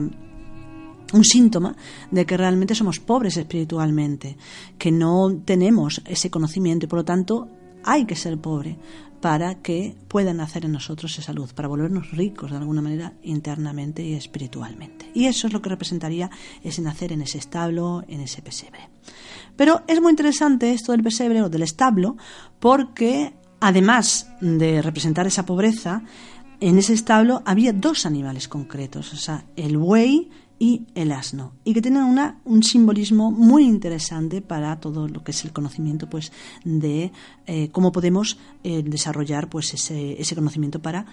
un síntoma de que realmente somos pobres espiritualmente, que no tenemos ese conocimiento y por lo tanto hay que ser pobre para que pueda nacer en nosotros esa luz, para volvernos ricos de alguna manera internamente y espiritualmente. Y eso es lo que representaría ese nacer en ese establo, en ese pesebre. Pero es muy interesante esto del pesebre o del establo porque además de representar esa pobreza, en ese establo había dos animales concretos, o sea, el buey y el asno, y que tienen una, un simbolismo muy interesante para todo lo que es el conocimiento pues, de eh, cómo podemos eh, desarrollar pues, ese, ese conocimiento para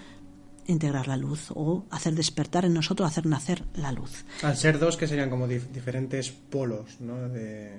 integrar la luz o hacer despertar en nosotros, hacer nacer la luz. Al ser dos que serían como diferentes polos, ¿no? De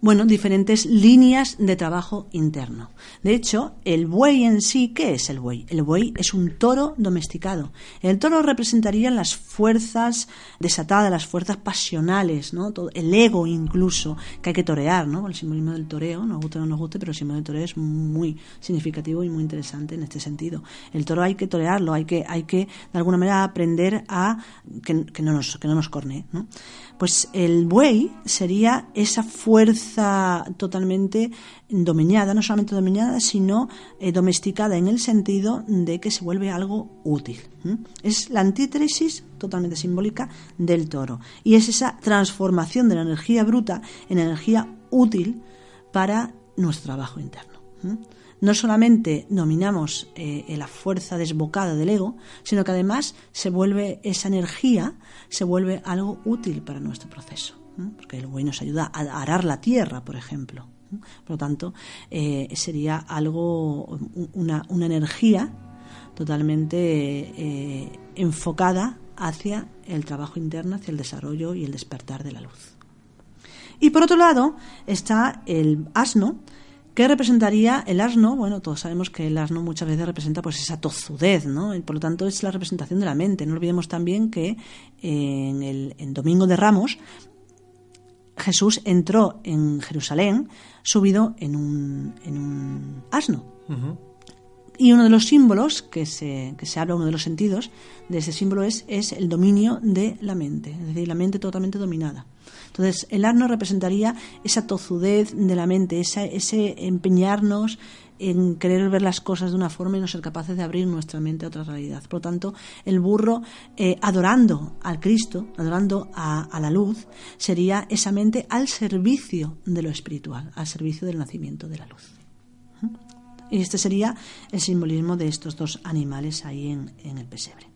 bueno, diferentes líneas de trabajo interno. De hecho, el buey en sí, ¿qué es el buey? El buey es un toro domesticado. El toro representaría las fuerzas desatadas, las fuerzas pasionales, ¿no? Todo, el ego incluso, que hay que torear, ¿no? El simbolismo del toreo, nos guste o no nos guste, pero el símbolo del toreo es muy significativo y muy interesante en este sentido. El toro hay que torearlo, hay que, hay que de alguna manera aprender a que, no nos, que no nos corne, ¿no? Pues el buey sería esa fuerza totalmente dominada, no solamente dominada, sino eh, domesticada en el sentido de que se vuelve algo útil. Es la antítesis totalmente simbólica del toro. Y es esa transformación de la energía bruta en energía útil para nuestro trabajo interno no solamente dominamos eh, la fuerza desbocada del ego, sino que además se vuelve esa energía, se vuelve algo útil para nuestro proceso. Porque el buey nos ayuda a arar la tierra, por ejemplo. Por lo tanto, eh, sería algo, una, energía totalmente eh, enfocada hacia el trabajo interno, hacia el desarrollo y el despertar de la luz. Y por otro lado está el asno, ¿Qué representaría el asno? Bueno, todos sabemos que el asno muchas veces representa pues esa tozudez, ¿no? Y por lo tanto es la representación de la mente. No olvidemos también que en el Domingo de Ramos Jesús entró en Jerusalén subido en un, en un asno. Y uno de los símbolos que se, que se habla, uno de los sentidos de ese símbolo es, es el dominio de la mente, es decir, la mente totalmente dominada. Entonces, el asno representaría esa tozudez de la mente, ese empeñarnos en querer ver las cosas de una forma y no ser capaces de abrir nuestra mente a otra realidad. Por lo tanto, el burro, eh, adorando al Cristo, adorando a, la luz, sería esa mente al servicio de lo espiritual, al servicio del nacimiento de la luz. ¿Mm? Y este sería el simbolismo de estos dos animales ahí en, el pesebre.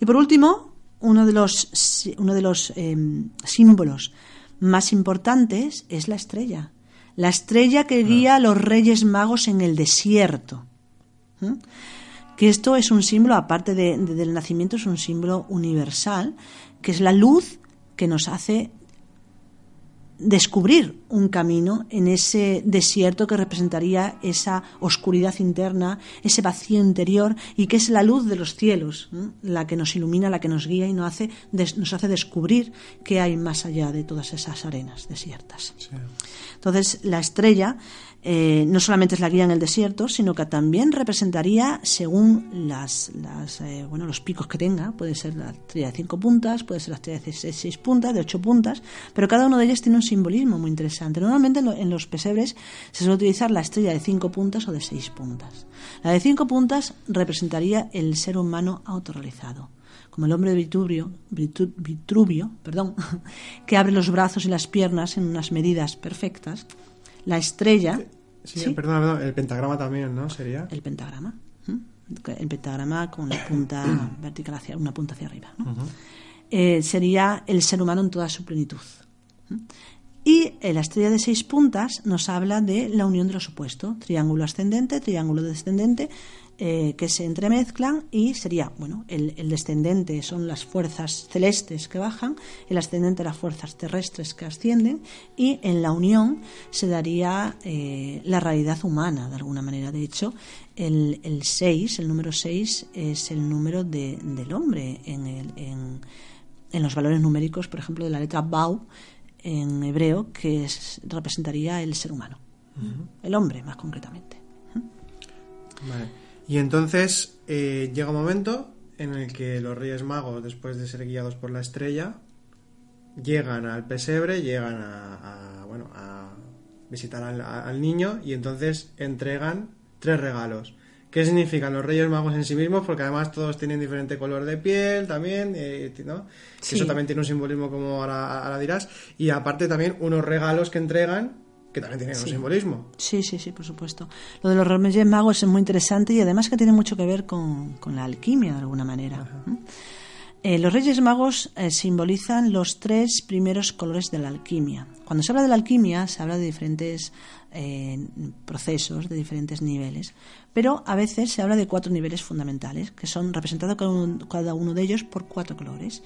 Y por último, uno de los, uno de los em, símbolos más importantes es la estrella. La estrella que guía a los reyes magos en el desierto. Que esto es un símbolo, aparte del nacimiento, es un símbolo universal, que es la luz que nos hace descubrir un camino en ese desierto que representaría esa oscuridad interna, ese vacío interior y que es la luz de los cielos, la que nos ilumina, la que nos guía y nos hace, nos hace descubrir qué hay más allá de todas esas arenas desiertas. Entonces, la estrella eh, no solamente es la guía en el desierto, sino que también representaría, según las, eh, bueno, los picos que tenga, puede ser la estrella de cinco puntas, puede ser la estrella de seis, puntas, de ocho puntas, pero cada uno de ellos tiene un simbolismo muy interesante. Normalmente en, los pesebres se suele utilizar la estrella de cinco puntas o de seis puntas. La de cinco puntas representaría el ser humano autorrealizado como el hombre de Vitruvio, Vitruvio perdón, que abre los brazos y las piernas en unas medidas perfectas, la estrella. Sí, Perdón, el pentagrama también, ¿no? Sería. El pentagrama. El pentagrama con la punta vertical hacia una punta hacia arriba. Eh, sería el ser humano en toda su plenitud. Y la estrella de seis puntas nos habla de la unión de los opuestos, triángulo ascendente, triángulo descendente, eh, que se entremezclan y sería, bueno, el, descendente son las fuerzas celestes que bajan, el ascendente las fuerzas terrestres que ascienden y en la unión se daría eh, la realidad humana de alguna manera. De hecho, el 6, el, número 6 es el número de, del hombre en, el, en, en, los valores numéricos, por ejemplo, de la letra Bau en hebreo que es- representaría el ser humano, el hombre más concretamente. Vale. Y entonces eh, llega un momento en el que los Reyes Magos, después de ser guiados por la estrella, llegan al pesebre, llegan a, a, bueno, a visitar al, a- al niño y entonces entregan tres regalos. ¿Qué significan los Reyes Magos en sí mismos? Porque además todos tienen diferente color de piel también, eh, ¿no? Que. Eso también tiene un simbolismo como ahora, ahora dirás. Y aparte también unos regalos que entregan que también tienen un Sí. simbolismo. Sí, sí, sí, por supuesto. Lo de los Reyes Magos es muy interesante y además que tiene mucho que ver con, con la alquimia de alguna manera. Eh, los Reyes Magos eh, simbolizan los tres primeros colores de la alquimia. Cuando se habla de la alquimia se habla de diferentes eh, procesos, de diferentes niveles, pero a veces se habla de cuatro niveles fundamentales, que son representados cada uno, cada uno de ellos por cuatro colores.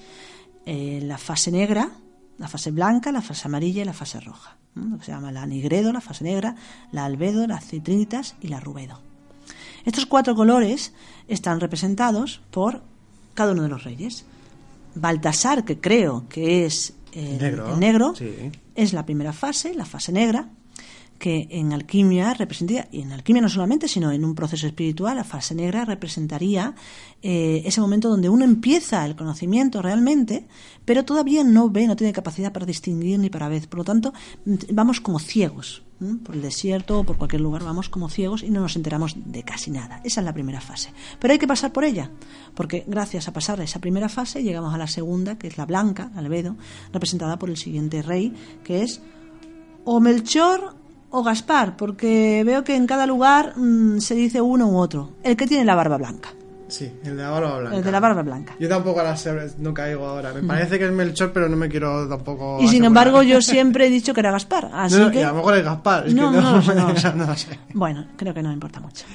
Eh, la fase negra, la fase blanca, la fase amarilla y la fase roja. ¿no? Lo que se llama la nigredo, la fase negra, la albedo, la citrinitas y la rubedo. Estos cuatro colores están representados por cada uno de los reyes. Baltasar, que creo que es el Negro. el negro, Sí. es la primera fase, la fase negra, que en alquimia representaría, y en alquimia no solamente, sino en un proceso espiritual, la fase negra representaría eh, ese momento donde uno empieza el conocimiento realmente, pero todavía no ve, no tiene capacidad para distinguir ni para ver. Por lo tanto, mm, vamos como ciegos. Por el desierto o por cualquier lugar vamos como ciegos y no nos enteramos de casi nada. Esa es la primera fase. Pero hay que pasar por ella, porque gracias a pasar esa primera fase llegamos a la segunda, que es la blanca, la albedo, representada por el siguiente rey, que es o Melchor o Gaspar, porque veo que en cada lugar mm, se dice uno u otro. El que tiene la barba blanca. Sí, el de la barba blanca. El de la barba blanca. Yo tampoco a las no caigo ahora. Me parece que es Melchor, pero no me quiero tampoco. Y sin embargo yo siempre he dicho que era Gaspar. Así No, no, que... y a lo mejor es Gaspar. Es No, que no, no, sé. Bueno, creo que no importa mucho.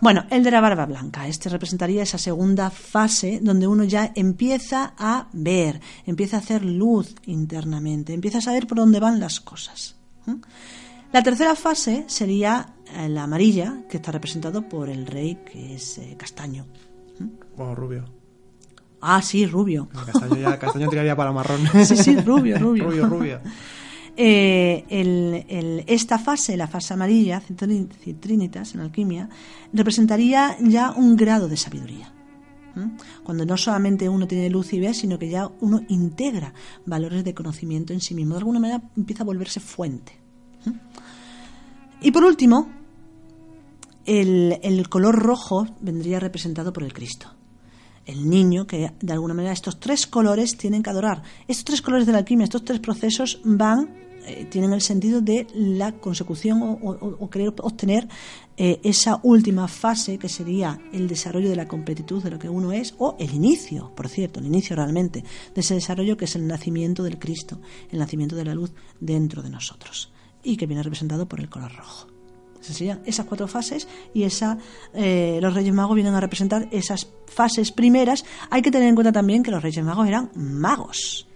Bueno, el de la barba blanca. Este representaría esa segunda fase donde uno ya empieza a ver, empieza a hacer luz internamente, empieza a saber por dónde van las cosas. ¿Mm? La tercera fase sería eh, la amarilla, que está representado por el rey, que es eh, castaño. Bueno, rubio. Ah, sí, rubio. Castaño, ya, castaño tiraría para marrón. Sí, sí, rubio, rubio. rubio, rubio. Eh, el- el- esta fase, la fase amarilla, citrin- citrinitas en alquimia, representaría ya un grado de sabiduría. ¿Mm? Cuando no solamente uno tiene luz y ve, sino que ya uno integra valores de conocimiento en sí mismo. De alguna manera empieza a volverse fuente. ¿Mm? Y por último, el, color rojo vendría representado por el Cristo el niño, que de alguna manera estos tres colores tienen que adorar. Estos tres colores de la alquimia, estos tres procesos van, eh, tienen el sentido de la consecución o querer obtener eh, esa última fase que sería el desarrollo de la completitud de lo que uno es, o el inicio, por cierto, el inicio realmente de ese desarrollo que es el nacimiento del Cristo, el nacimiento de la luz dentro de nosotros, y que viene representado por el color rojo. Serían esas cuatro fases y esa, eh, los Reyes Magos vienen a representar esas fases primeras. Hay que tener en cuenta también que los Reyes Magos eran magos.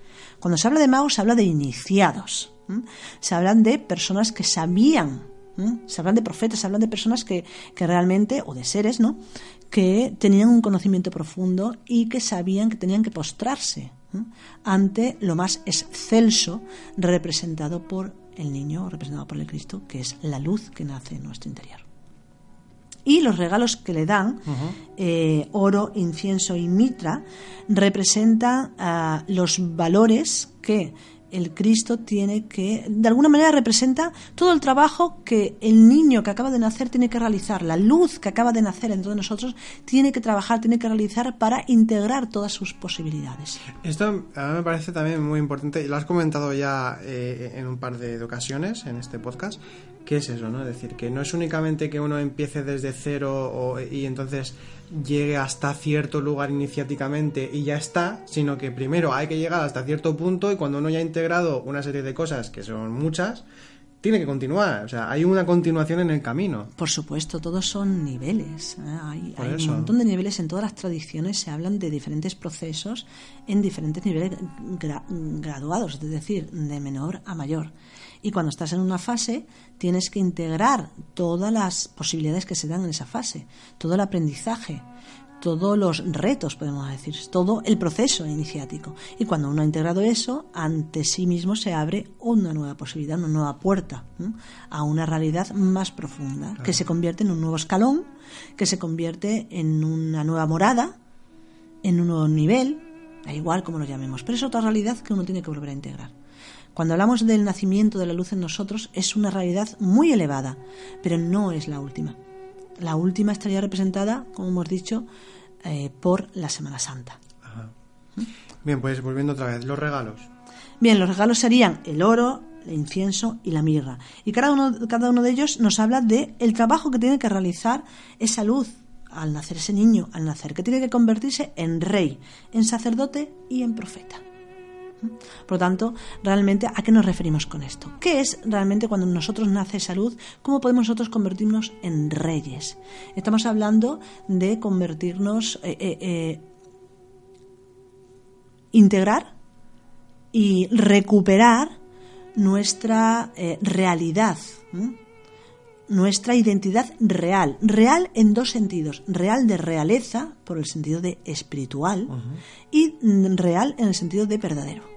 Cuando se habla de magos se habla de iniciados. Se hablan de personas que sabían, se hablan de profetas, se hablan de personas que, que realmente, o de seres, ¿no? que tenían un conocimiento profundo y que sabían que tenían que postrarse ante lo más excelso representado por el niño, representado por el Cristo, que es la luz que nace en nuestro interior. Y los regalos que le dan, eh, oro, incienso y mitra, representan ah, los valores que el Cristo tiene que, de alguna manera representa todo el trabajo que el niño que acaba de nacer tiene que realizar, la luz que acaba de nacer dentro de nosotros tiene que trabajar, tiene que realizar para integrar todas sus posibilidades. Esto a mí me parece también muy importante, y lo has comentado ya eh, en un par de ocasiones en este podcast, que es eso, ¿no? Es decir, que no es únicamente que uno empiece desde cero o- y entonces llegue hasta cierto lugar iniciáticamente y ya está, sino que primero hay que llegar hasta cierto punto y cuando uno ya ha integrado una serie de cosas, que son muchas, tiene que continuar. O sea, hay una continuación en el camino. Por supuesto, todos son niveles. ¿eh? Hay, hay un montón de niveles en todas las tradiciones. Se hablan de diferentes procesos en diferentes niveles gra- graduados, es decir, de menor a mayor. Y cuando estás en una fase, tienes que integrar todas las posibilidades que se dan en esa fase, todo el aprendizaje. Todos los retos, podemos decir, todo el proceso iniciático. Y cuando uno ha integrado eso, ante sí mismo se abre una nueva posibilidad, una nueva puerta a una realidad más profunda, que se convierte en un nuevo escalón, que se convierte en una nueva morada, en un nuevo nivel, da igual como lo llamemos, pero es otra realidad que uno tiene que volver a integrar. Cuando hablamos del nacimiento de la luz en nosotros, es una realidad muy elevada, pero no es la última. La última estaría representada, como hemos dicho, eh, por la Semana Santa. Bien, pues volviendo otra vez, los regalos. Bien, los regalos serían el oro, el incienso y la mirra. Y cada uno, cada uno de ellos nos habla de el trabajo que tiene que realizar esa luz al nacer ese niño, al nacer, que tiene que convertirse en rey, en sacerdote y en profeta. Por lo tanto, realmente, ¿a qué nos referimos con esto? ¿Qué es realmente cuando nosotros nace salud? ¿Cómo podemos nosotros convertirnos en reyes? Estamos hablando de convertirnos, eh, eh, eh, integrar y recuperar nuestra realidad, nuestra identidad real. Real en dos sentidos. Real de realeza, por el sentido de espiritual, y real en el sentido de verdadero.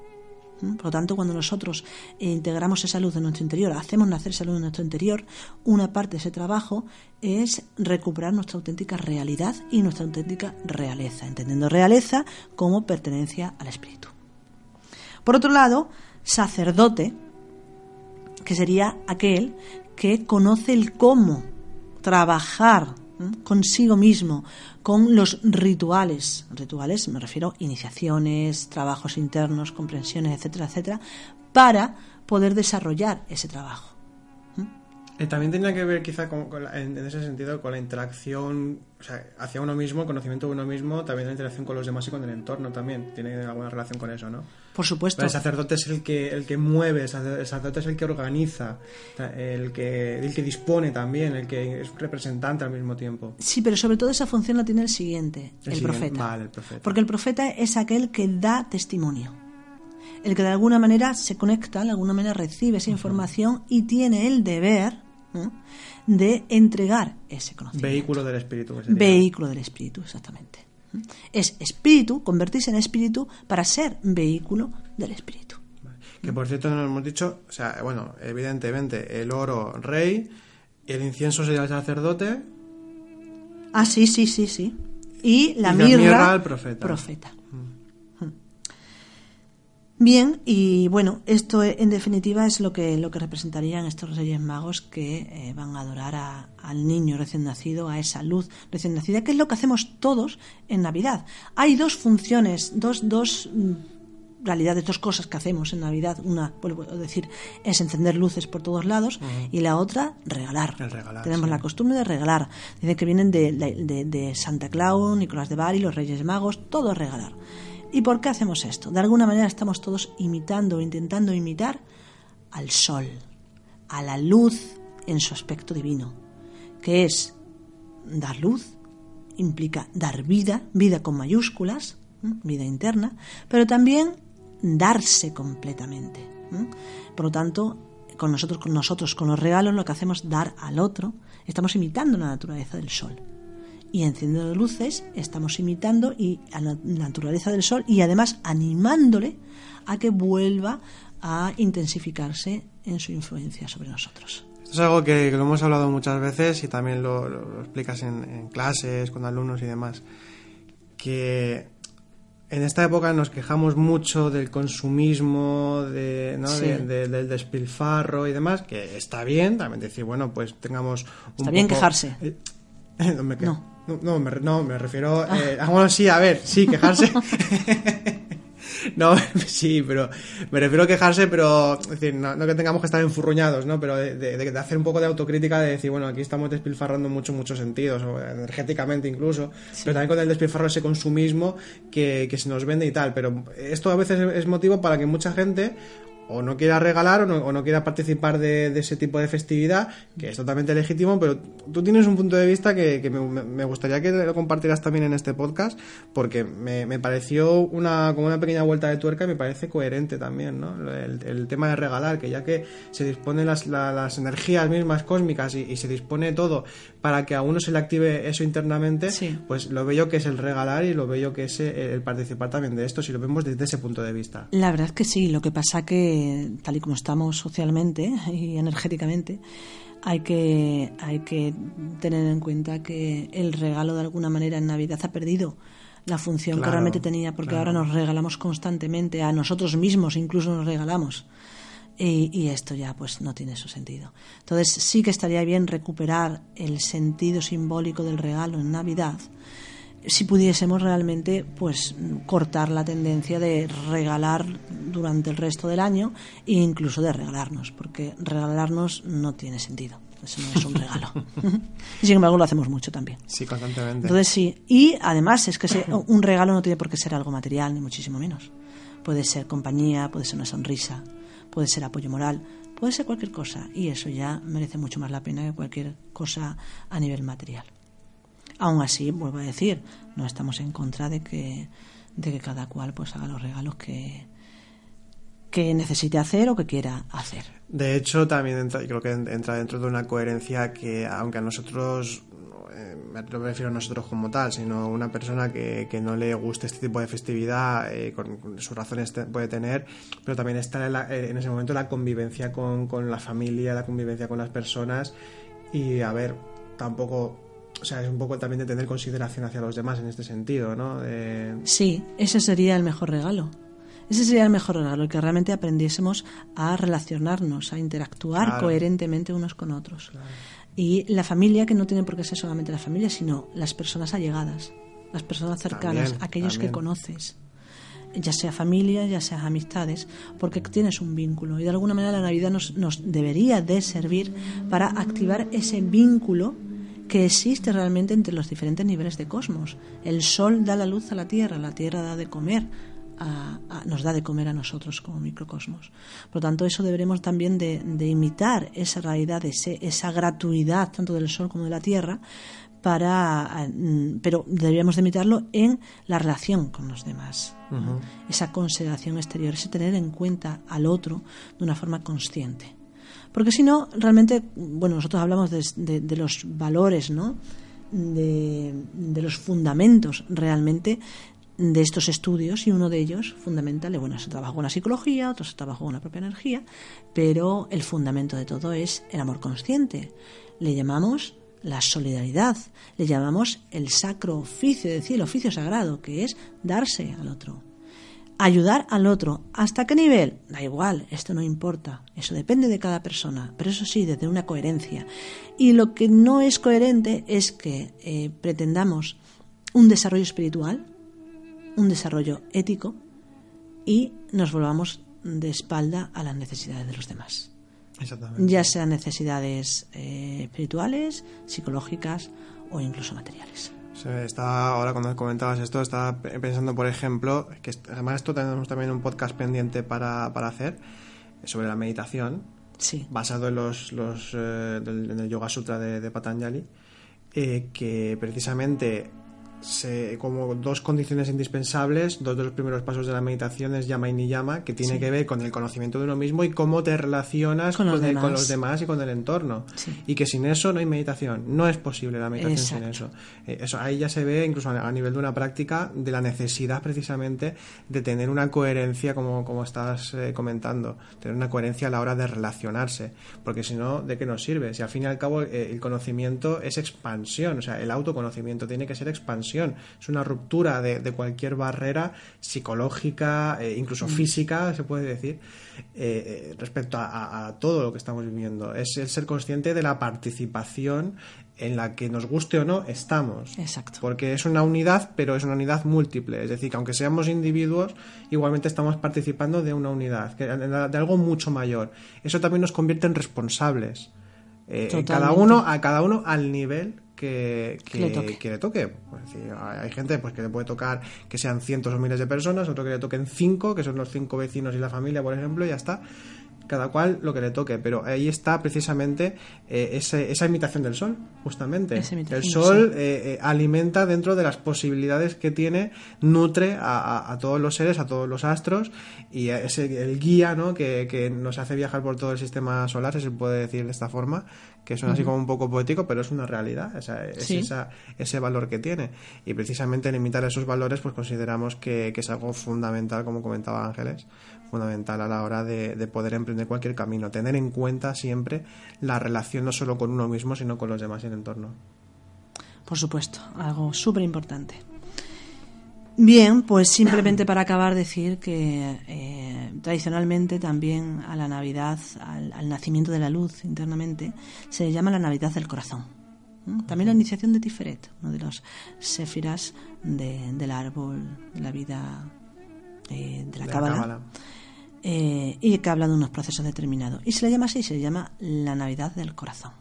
Por lo tanto, cuando nosotros integramos esa luz en nuestro interior, hacemos nacer esa luz en nuestro interior, una parte de ese trabajo es recuperar nuestra auténtica realidad y nuestra auténtica realeza, entendiendo realeza como pertenencia al espíritu. Por otro lado, sacerdote, que sería aquel que conoce el cómo trabajar consigo mismo, con los rituales. Rituales me refiero iniciaciones, trabajos internos, comprensiones, etcétera, etcétera, para poder desarrollar ese trabajo. Eh, también tenía que ver quizá en, ese sentido con la interacción hacia uno mismo, el conocimiento de uno mismo, también la interacción con los demás y con el entorno también. Tiene alguna relación con eso, ¿no? Por supuesto. el sacerdote es el que, el que mueve, el sacerdote es el que organiza, el que, el que dispone también, el que es representante al mismo tiempo. Sí, pero sobre todo esa función la tiene el siguiente, el, profeta. el profeta. Porque el profeta es aquel que da testimonio el que de alguna manera se conecta, de alguna manera recibe esa información y tiene el deber de entregar ese conocimiento. Vehículo del espíritu. Vehículo del espíritu, exactamente. Es espíritu, convertirse en espíritu para ser vehículo del espíritu. Que por cierto no hemos dicho, o sea, bueno, evidentemente el oro rey, el incienso sería el sacerdote. Ah, sí, sí, sí, sí. Y la, mirra, el profeta. profeta. Bien, y bueno, esto en definitiva es lo que, lo que representarían estos Reyes Magos que eh, van a adorar al niño recién nacido, a esa luz recién nacida, que es lo que hacemos todos en Navidad. Hay dos funciones, dos, dos mm, realidades, dos cosas que hacemos en Navidad. Una, vuelvo a decir, es encender luces por todos lados y la otra, regalar. Tenemos la costumbre de regalar. Dicen que vienen de, de, de Santa Claus, Nicolás de Bari, los Reyes Magos, todo regalar. ¿Y por qué hacemos esto? De alguna manera estamos todos imitando o intentando imitar al sol, a la luz en su aspecto divino, que es dar luz, implica dar vida, vida con mayúsculas, vida interna, pero también darse completamente. Por lo tanto, con nosotros, con nosotros, con los regalos, lo que hacemos es dar al otro, estamos imitando la naturaleza del sol y encendiendo luces estamos imitando y a la naturaleza del sol y además animándole a que vuelva a intensificarse en su influencia sobre nosotros. Esto es algo que, lo hemos hablado muchas veces y también lo, explicas en, clases, con alumnos y demás, que en esta época nos quejamos mucho del consumismo, de, del despilfarro y demás, que está bien, también decir, bueno, pues tengamos... Un está bien quejarse. Eh, no. No, me, no, me refiero. Ah. Eh, ah. bueno, sí, a ver, sí, quejarse. no, sí, pero me refiero a quejarse, pero es decir, no, que tengamos que estar enfurruñados, ¿no? Pero de, hacer un poco de autocrítica, de decir, bueno, aquí estamos despilfarrando mucho, muchos sentidos, energéticamente incluso, pero también con el despilfarro ese consumismo que, que se nos vende y tal. Pero esto a veces es motivo para que mucha gente o no quiera regalar o no, o no quiera participar de, de ese tipo de festividad, que es totalmente legítimo, pero tú tienes un punto de vista que, que me, me gustaría que lo compartieras también en este podcast, porque me, me pareció una, como una pequeña vuelta de tuerca y me parece coherente también, ¿no? El, el tema de regalar, que ya que se disponen las, la- las energías mismas cósmicas y, y se dispone todo para que a uno se le active eso internamente, Sí. pues lo bello que es el regalar y lo bello que es eh, el participar también de esto, si lo vemos desde ese punto de vista. La verdad es que sí, lo que pasa que tal y como estamos socialmente y energéticamente, hay que, hay que tener en cuenta que el regalo de alguna manera en Navidad ha perdido la función que realmente tenía, porque ahora nos regalamos constantemente, a nosotros mismos incluso nos regalamos. Y, y esto ya pues no tiene su sentido. Entonces sí que estaría bien recuperar el sentido simbólico del regalo en Navidad, si pudiésemos realmente pues cortar la tendencia de regalar durante el resto del año e incluso de regalarnos, porque regalarnos no tiene sentido. Eso no es un regalo. y sin embargo lo hacemos mucho también. Sí, constantemente. Entonces sí, y además es que se- un regalo no tiene por qué ser algo material, ni muchísimo menos. Puede ser compañía, puede ser una sonrisa, puede ser apoyo moral, puede ser cualquier cosa, y eso ya merece mucho más la pena que cualquier cosa a nivel material. Aún así, vuelvo a decir, no estamos en contra de que, de que cada cual pues haga los regalos que, que necesite hacer o que quiera hacer. De hecho, también creo que en- entra dentro de una coherencia que, aunque a nosotros, eh, no me refiero a nosotros como tal, sino una persona que, que no le guste este tipo de festividad, eh, con, sus razones te- puede tener, pero también está en, eh, en ese momento la convivencia con, con la familia, la convivencia con las personas y, a ver, tampoco... O sea, es un poco también de tener consideración hacia los demás en este sentido, ¿no? De- Sí, ese sería el mejor regalo. Ese sería el mejor regalo, que realmente aprendiésemos a relacionarnos, a interactuar Claro. coherentemente unos con otros. Y la familia, que no tiene por qué ser solamente la familia, sino las personas allegadas, las personas cercanas, También, aquellos que conoces, ya sea familia, ya sea amistades, porque tienes un vínculo. Y de alguna manera la Navidad nos, nos debería de servir para activar ese vínculo que existe realmente entre los diferentes niveles de cosmos. El sol da la luz a la Tierra, la Tierra da de comer, a- a- nos da de comer a nosotros como microcosmos. Por lo tanto, eso deberemos también de, de imitar esa realidad, ese- esa gratuidad tanto del sol como de la Tierra, para, mm, pero deberíamos de imitarlo en la relación con los demás. ¿no? Esa consideración exterior, ese tener en cuenta al otro de una forma consciente. Porque si no, realmente, bueno, nosotros hablamos de, los valores, ¿no? De, de los fundamentos realmente de estos estudios y uno de ellos fundamental, bueno, se trabaja con la psicología, otro se trabaja con la propia energía, pero el fundamento de todo es el amor consciente. Le llamamos la solidaridad, le llamamos el sacro oficio, es decir, el oficio sagrado, que es darse al otro ayudar al otro. ¿Hasta qué nivel? Da igual, esto no importa. Eso depende de cada persona, pero eso sí, desde una coherencia. Y lo que no es coherente es que eh, pretendamos un desarrollo espiritual, un desarrollo ético y nos volvamos de espalda a las necesidades de los demás. Exactamente. Ya sean necesidades eh, espirituales, psicológicas o incluso materiales. Se está, ahora cuando comentabas esto, estaba pe- pensando, por ejemplo, que además esto tenemos también un podcast pendiente para, para hacer sobre la meditación, Sí. basado en los, los eh, del, en el Yoga Sutra de, de Patanjali, eh, que precisamente se, como dos condiciones indispensables, dos de los primeros pasos de la meditación es llama y niyama, que tiene Sí. que ver con el conocimiento de uno mismo y cómo te relacionas Con con, los el- demás. con los demás y con el entorno. Sí. Y que sin eso no hay meditación. No es posible la meditación sin eso. Eh, eso. Ahí ya se ve, incluso a a nivel de una práctica, de la necesidad precisamente de tener una coherencia, como, como estás eh, comentando, tener una coherencia a la hora de relacionarse. Porque si no, ¿de qué nos sirve? Si al fin y al cabo eh, el conocimiento es expansión, o sea, el autoconocimiento tiene que ser expansión. Es una ruptura de, de cualquier barrera psicológica, eh, incluso física, se puede decir, eh, eh, respecto a, a- a todo lo que estamos viviendo. Es el ser consciente de la participación en la que nos guste o no estamos. Exacto. Porque es una unidad, pero es una unidad múltiple. Es decir, que aunque seamos individuos, igualmente estamos participando de una unidad, de algo mucho mayor. Eso también nos convierte en responsables. Eh, cada uno, a cada uno al nivel que, Que le toque. que le toque. Pues, es decir, hay hay gente pues, que le puede tocar que sean cientos o miles de personas, otro que le toquen cinco, que son los cinco vecinos y la familia, por ejemplo, y ya está. Cada cual lo que le toque, pero ahí está precisamente eh, ese- esa imitación del sol, justamente. El sol eh, eh, alimenta dentro de las posibilidades que tiene, nutre a, a- a todos los seres, a todos los astros, y es el, guía ¿no? que, que nos hace viajar por todo el sistema solar, si se puede decir de esta forma, que suena así como un poco poético, pero es una realidad, es Sí. esa- ese valor que tiene. Y precisamente en imitar esos valores, pues consideramos que, que es algo fundamental, como comentaba Ángeles, fundamental a la hora de, de poder emprender cualquier camino, tener en cuenta siempre la relación no solo con uno mismo, sino con los demás y el entorno. Por supuesto, algo súper importante. Bien, pues simplemente para acabar decir que eh, tradicionalmente también a la Navidad, al, al nacimiento de la luz internamente, se le llama la Navidad del corazón. ¿Mm? También la iniciación de Tiferet, uno de los séfiras de- del árbol de la vida eh, de la Cábala. Eh, y que habla de unos procesos determinados. Y se le llama así, se le llama la Navidad del Corazón.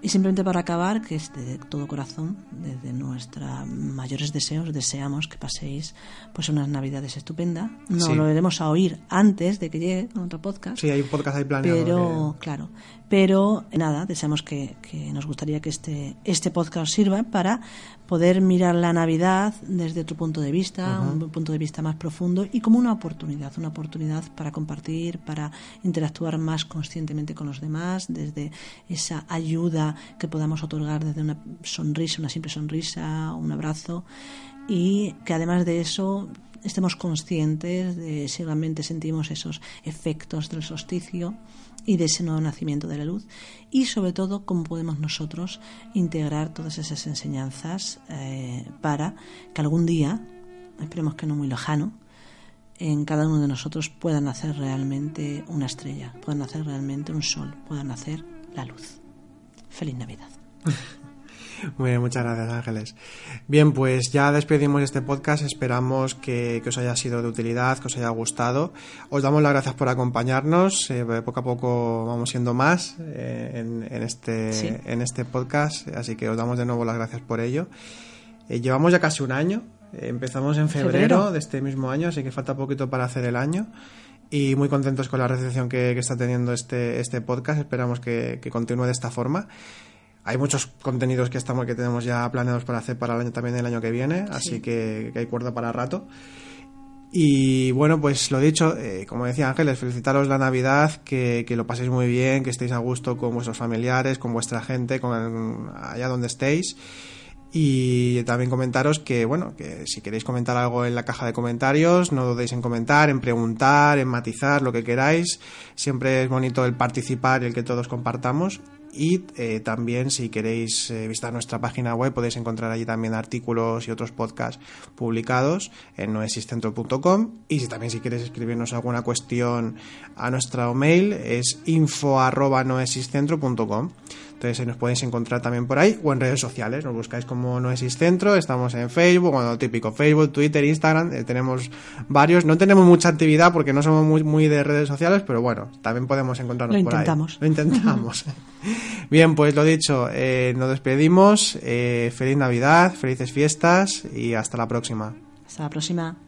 Y simplemente para acabar, que es de todo corazón, desde nuestros mayores deseos, deseamos que paséis pues unas navidades estupendas. No Sí. lo veremos a oír antes de que llegue otro podcast. Sí, hay un podcast ahí planeado. Pero, que- claro, pero nada, deseamos que, que nos gustaría que este, este podcast sirva para poder mirar la Navidad desde otro punto de vista, un punto de vista más profundo y como una oportunidad, una oportunidad para compartir, para interactuar más conscientemente con los demás, desde esa ayuda que podamos otorgar desde una sonrisa, una simple sonrisa, un abrazo y que además de eso estemos conscientes de si realmente sentimos esos efectos del solsticio y de ese nuevo nacimiento de la luz y sobre todo cómo podemos nosotros integrar todas esas enseñanzas eh, para que algún día, esperemos que no muy lejano, en cada uno de nosotros pueda nacer realmente una estrella, pueda nacer realmente un sol, pueda nacer la luz. Feliz Navidad. Muy bien, muchas gracias Ángeles. Bien, pues ya despedimos este podcast, esperamos que, que os haya sido de utilidad, que os haya gustado. Os damos las gracias por acompañarnos, eh, poco a poco vamos siendo más eh, en, en este, Sí. en este podcast, así que os damos de nuevo las gracias por ello. Eh, llevamos ya casi un año, empezamos en febrero, Febrero. de este mismo año, así que falta poquito para hacer el año. Y muy contentos con la recepción que, que está teniendo este, este podcast, esperamos que, que continúe de esta forma. Hay muchos contenidos que estamos que tenemos ya planeados para hacer para el año también el año que viene, así que, que hay cuerda para rato. Y bueno, pues lo dicho, eh, como decía Ángeles, felicitaros la Navidad, que, que lo paséis muy bien, que estéis a gusto con vuestros familiares, con vuestra gente, con allá donde estéis. Y también comentaros que, bueno, que si queréis comentar algo en la caja de comentarios, no dudéis en comentar, en preguntar, en matizar, lo que queráis. Siempre es bonito el participar y el que todos compartamos. Y eh, también si queréis eh, visitar nuestra página web podéis encontrar allí también artículos y otros podcasts publicados en noesiscentro.com y si también si queréis escribirnos alguna cuestión a nuestro mail es info arroba noesiscentro.com entonces ahí nos podéis encontrar también por ahí o en redes sociales, nos buscáis como Noesis Centro, estamos en Facebook, bueno, lo típico, Facebook, Twitter, Instagram, eh, tenemos varios, no tenemos mucha actividad porque no somos muy, muy de redes sociales, pero bueno, también podemos encontrarnos Lo por ahí. intentamos. Lo intentamos. Bien, pues lo dicho, eh, nos despedimos, eh, feliz Navidad, felices fiestas y hasta la próxima. Hasta la próxima.